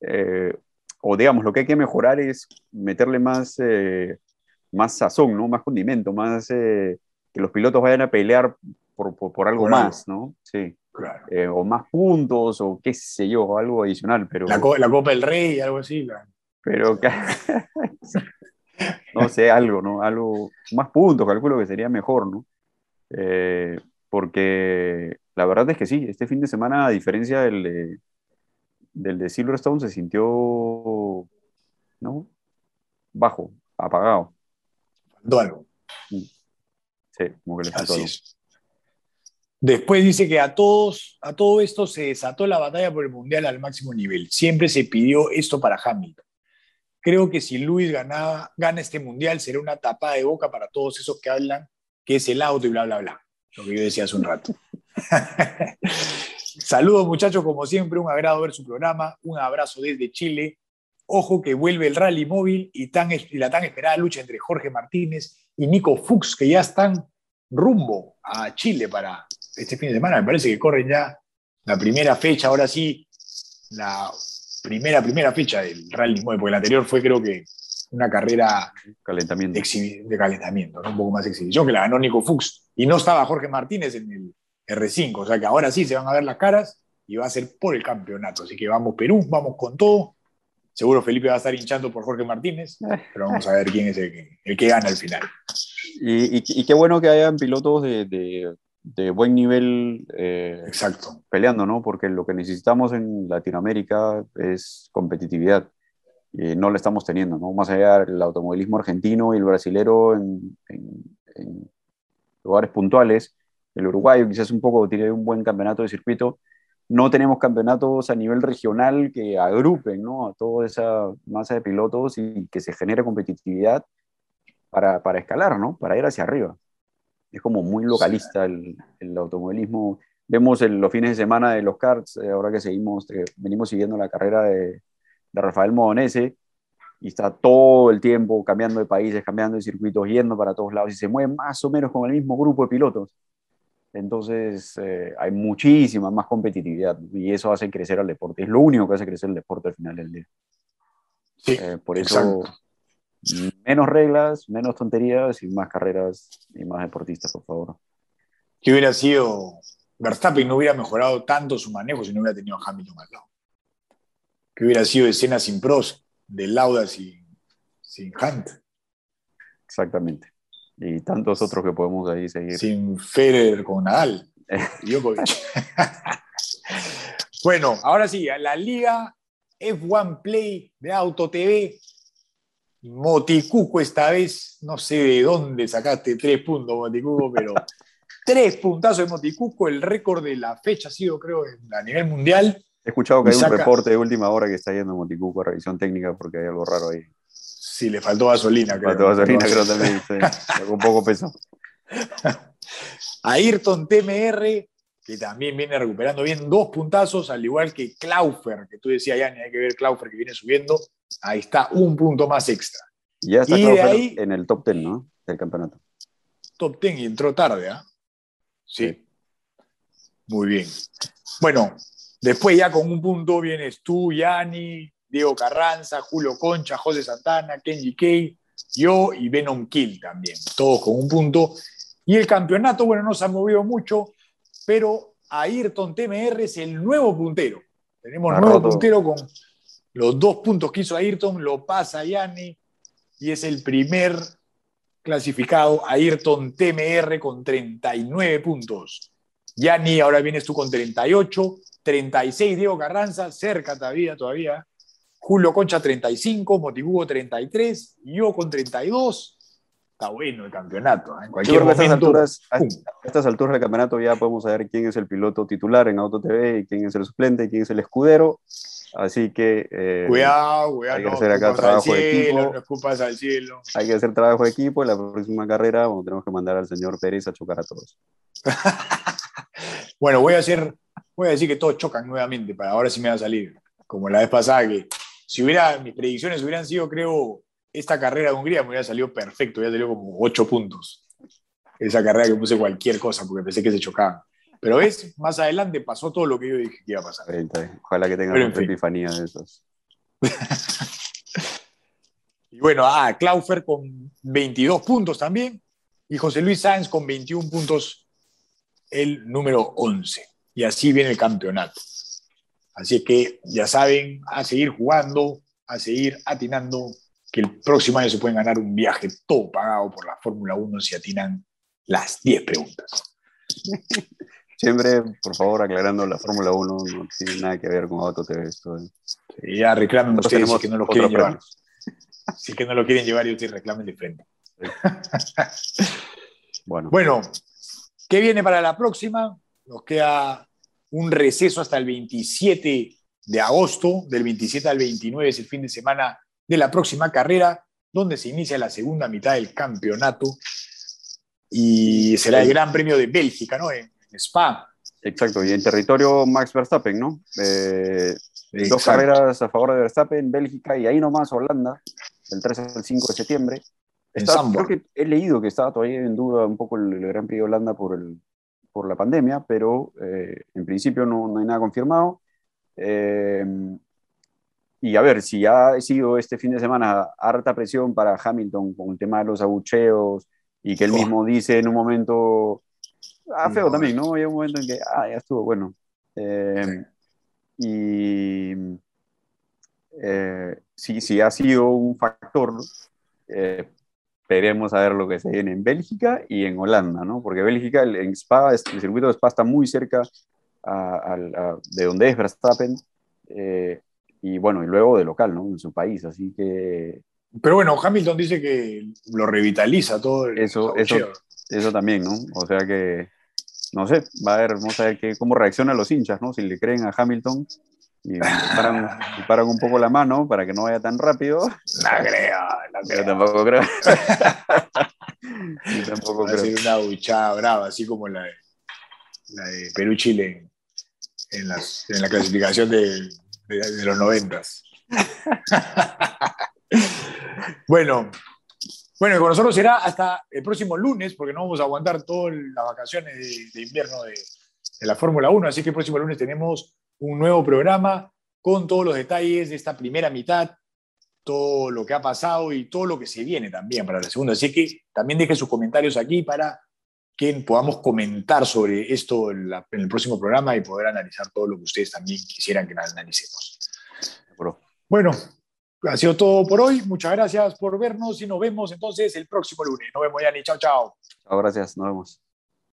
eh, o digamos, lo que hay que mejorar es meterle más, eh, más sazón, ¿no? Más condimento, más... Eh, que los pilotos vayan a pelear por, por, algo más, ¿no? Sí. Claro. Eh, o más puntos, o qué sé yo, algo adicional. Pero, la, la Copa del Rey, algo así. Pero, no sé, algo, ¿no? Algo, más puntos, calculo que sería mejor, ¿no? Eh, porque la verdad es que sí, este fin de semana, a diferencia del de, del de Silverstone, se sintió, ¿no? Bajo, apagado. faltó algo. Sí, como que le faltó Así es. Después dice que a todos, a todo esto se desató la batalla por el Mundial al máximo nivel. Siempre se pidió esto para Hamilton. Creo que si Luis ganaba, gana este Mundial será una tapada de boca para todos esos que hablan que es el auto y bla, bla, bla. Lo que yo decía hace un rato. Saludos muchachos, como siempre, un agrado ver su programa. Un abrazo desde Chile. Ojo que vuelve el rally móvil y, tan, y la tan esperada lucha entre Jorge Martínez y Nico Fuchs, que ya están rumbo a Chile para este fin de semana. Me parece que corren ya la primera fecha, ahora sí, la primera, primera fecha del rally móvil, porque la anterior fue creo que una carrera calentamiento. De, de calentamiento, ¿no? un poco más de exhibición, que la ganó Nico Fuchs. Y no estaba Jorge Martínez en el R5, o sea que ahora sí se van a ver las caras y va a ser por el campeonato. Así que vamos Perú, vamos con todo. Seguro Felipe va a estar hinchando por Jorge Martínez, pero vamos a ver quién es el que, el que gana al final. Y, y, y, qué bueno que hayan pilotos de, de, de buen nivel eh, Exacto. peleando, ¿no? Porque lo que necesitamos en Latinoamérica es competitividad. Y no la estamos teniendo, ¿no? Más allá del automovilismo argentino y el brasilero en, en, en lugares puntuales, el uruguayo quizás un poco tiene un buen campeonato de circuito, no tenemos campeonatos a nivel regional que agrupen ¿no? a toda esa masa de pilotos y que se genere competitividad para, para escalar, ¿no? para ir hacia arriba. Es como muy localista el, el automovilismo. Vemos en los fines de semana de los karts, eh, ahora que seguimos, eh, venimos siguiendo la carrera de, de Rafael Modonese, y está todo el tiempo cambiando de países, cambiando de circuitos, yendo para todos lados y se mueve más o menos con el mismo grupo de pilotos. Entonces eh, hay muchísima más competitividad y eso hace crecer al deporte. Es lo único que hace crecer el deporte al final del día. Sí, eh, por eso exacto. menos reglas, menos tonterías y más carreras y más deportistas, por favor. Que hubiera sido, Verstappen no hubiera mejorado tanto su manejo si no hubiera tenido a Hamilton al lado. Que hubiera sido escena sin pros, de Lauda sin, sin Hunt. Exactamente y tantos otros que podemos ahí seguir. Sin Federer con Nadal. bueno, ahora sí, la liga F1 Play de Auto TV. Moticuco esta vez, no sé de dónde sacaste tres puntos, Moticuco, pero tres puntazos de Moticuco. El récord de la fecha ha sido, creo, a nivel mundial. He escuchado que hay saca... un reporte de última hora que está yendo Moticuco a revisión técnica porque hay algo raro ahí. Sí, le faltó gasolina, creo. Faltó gasolina, creo también. Sí. Un poco peso. Ayrton TMR, que también viene recuperando bien, dos puntazos, al igual que Claufer, que tú decías, ya hay que ver Claufer que viene subiendo. Ahí está, un punto más extra. Y ya está y Claufer ahí, en el top 10, ¿no? Del campeonato. Top 10 y entró tarde, ¿ah? ¿eh? Sí. sí. Muy bien. Bueno, después ya con un punto vienes tú, Yanni, Diego Carranza, Julio Concha, José Santana, Kenji Kay, yo y Venom Kill también, todos con un punto. Y el campeonato, bueno, no se ha movido mucho, pero Ayrton TMR es el nuevo puntero. Tenemos nuevo roto. puntero con los dos puntos que hizo Ayrton, lo pasa Yanni y es el primer clasificado Ayrton TMR con 39 puntos. Yanni, ahora vienes tú con 38, 36 Diego Carranza, cerca todavía, todavía Julio Concha 35, Motivugo 33, yo con 32. Está bueno el campeonato. ¿eh? En cualquier momento, a, estas alturas, a, estas alturas del campeonato ya podemos saber quién es el piloto titular en Auto TV y quién es el suplente y quién es el escudero. Así que eh, cuidado, cuidado, hay que hacer acá trabajo cielo, de equipo. No al cielo. Hay que hacer trabajo de equipo. La próxima carrera bueno, tenemos que mandar al señor Pérez a chocar a todos. bueno, voy a hacer, voy a decir que todos chocan nuevamente para ahora sí me va a salir. Como la vez pasada que si hubiera, mis predicciones hubieran sido, creo, esta carrera de Hungría me hubiera salido perfecto, hubiera salido como 8 puntos. Esa carrera que puse cualquier cosa porque pensé que se chocaban. Pero ves, más adelante pasó todo lo que yo dije que iba a pasar. Ojalá que tengan una epifanía de esos. y bueno, ah, Claufer con 22 puntos también. Y José Luis Sáenz con 21 puntos, el número 11. Y así viene el campeonato. Así que ya saben, a seguir jugando, a seguir atinando, que el próximo año se pueden ganar un viaje todo pagado por la Fórmula 1 si atinan las 10 preguntas. Siempre, por favor, aclarando, la Fórmula 1 no tiene nada que ver con Auto TV. Esto es... sí, ya reclamen ustedes si que no lo quieren llevar. Si que no lo quieren llevar y ustedes reclamen de frente. bueno. bueno, ¿qué viene para la próxima? Nos queda un receso hasta el 27 de agosto, del 27 al 29 es el fin de semana de la próxima carrera, donde se inicia la segunda mitad del campeonato y será el Gran Premio de Bélgica, ¿no? En, Spa. Exacto, y en territorio Max Verstappen, ¿no? Eh, dos carreras a favor de Verstappen, Bélgica y ahí nomás Holanda, del 3 al 5 de septiembre. creo que he leído que estaba todavía en duda un poco el, Gran Prix de Holanda por, el, por la pandemia, pero eh, en principio no, no, hay nada confirmado. Eh, y a ver, si ha sido este fin de semana harta presión para Hamilton con el tema de los abucheos y que él mismo dice en un momento, ah, feo también, ¿no? Hay un momento en que, ah, ya estuvo, bueno. Eh, y eh, si, si, ha sido un factor, eh, esperemos a ver lo que se viene en Bélgica y en Holanda, ¿no? Porque Bélgica, el, en Spa, el circuito de Spa está muy cerca de donde es Verstappen. Eh, y bueno, y luego de local, ¿no? En su país, así que... Pero bueno, Hamilton dice que lo revitaliza todo. El eso, eso, eso también, ¿no? O sea que, no sé, va a ver, vamos a ver que, cómo reaccionan los hinchas, ¿no? Si le creen a Hamilton y paran, paran, un poco la mano para que no vaya tan rápido. La creo. Yo tampoco creo. Yo tampoco va creo. A una buchada brava, así como la de, la de Perú-Chile en, en la clasificación de, de, los noventas. bueno, bueno, con nosotros será hasta el próximo lunes, porque no vamos a aguantar todas las vacaciones de, invierno de, la Fórmula 1, así que el próximo lunes tenemos un nuevo programa con todos los detalles de esta primera mitad, todo lo que ha pasado y todo lo que se viene también para la segunda. Así que también dejen sus comentarios aquí para que podamos comentar sobre esto en, el próximo programa y poder analizar todo lo que ustedes también quisieran que analicemos. Bueno, ha sido todo por hoy. Muchas gracias por vernos y nos vemos entonces el próximo lunes. Nos vemos, Yani. Chao, chao. Chao, gracias. Nos vemos.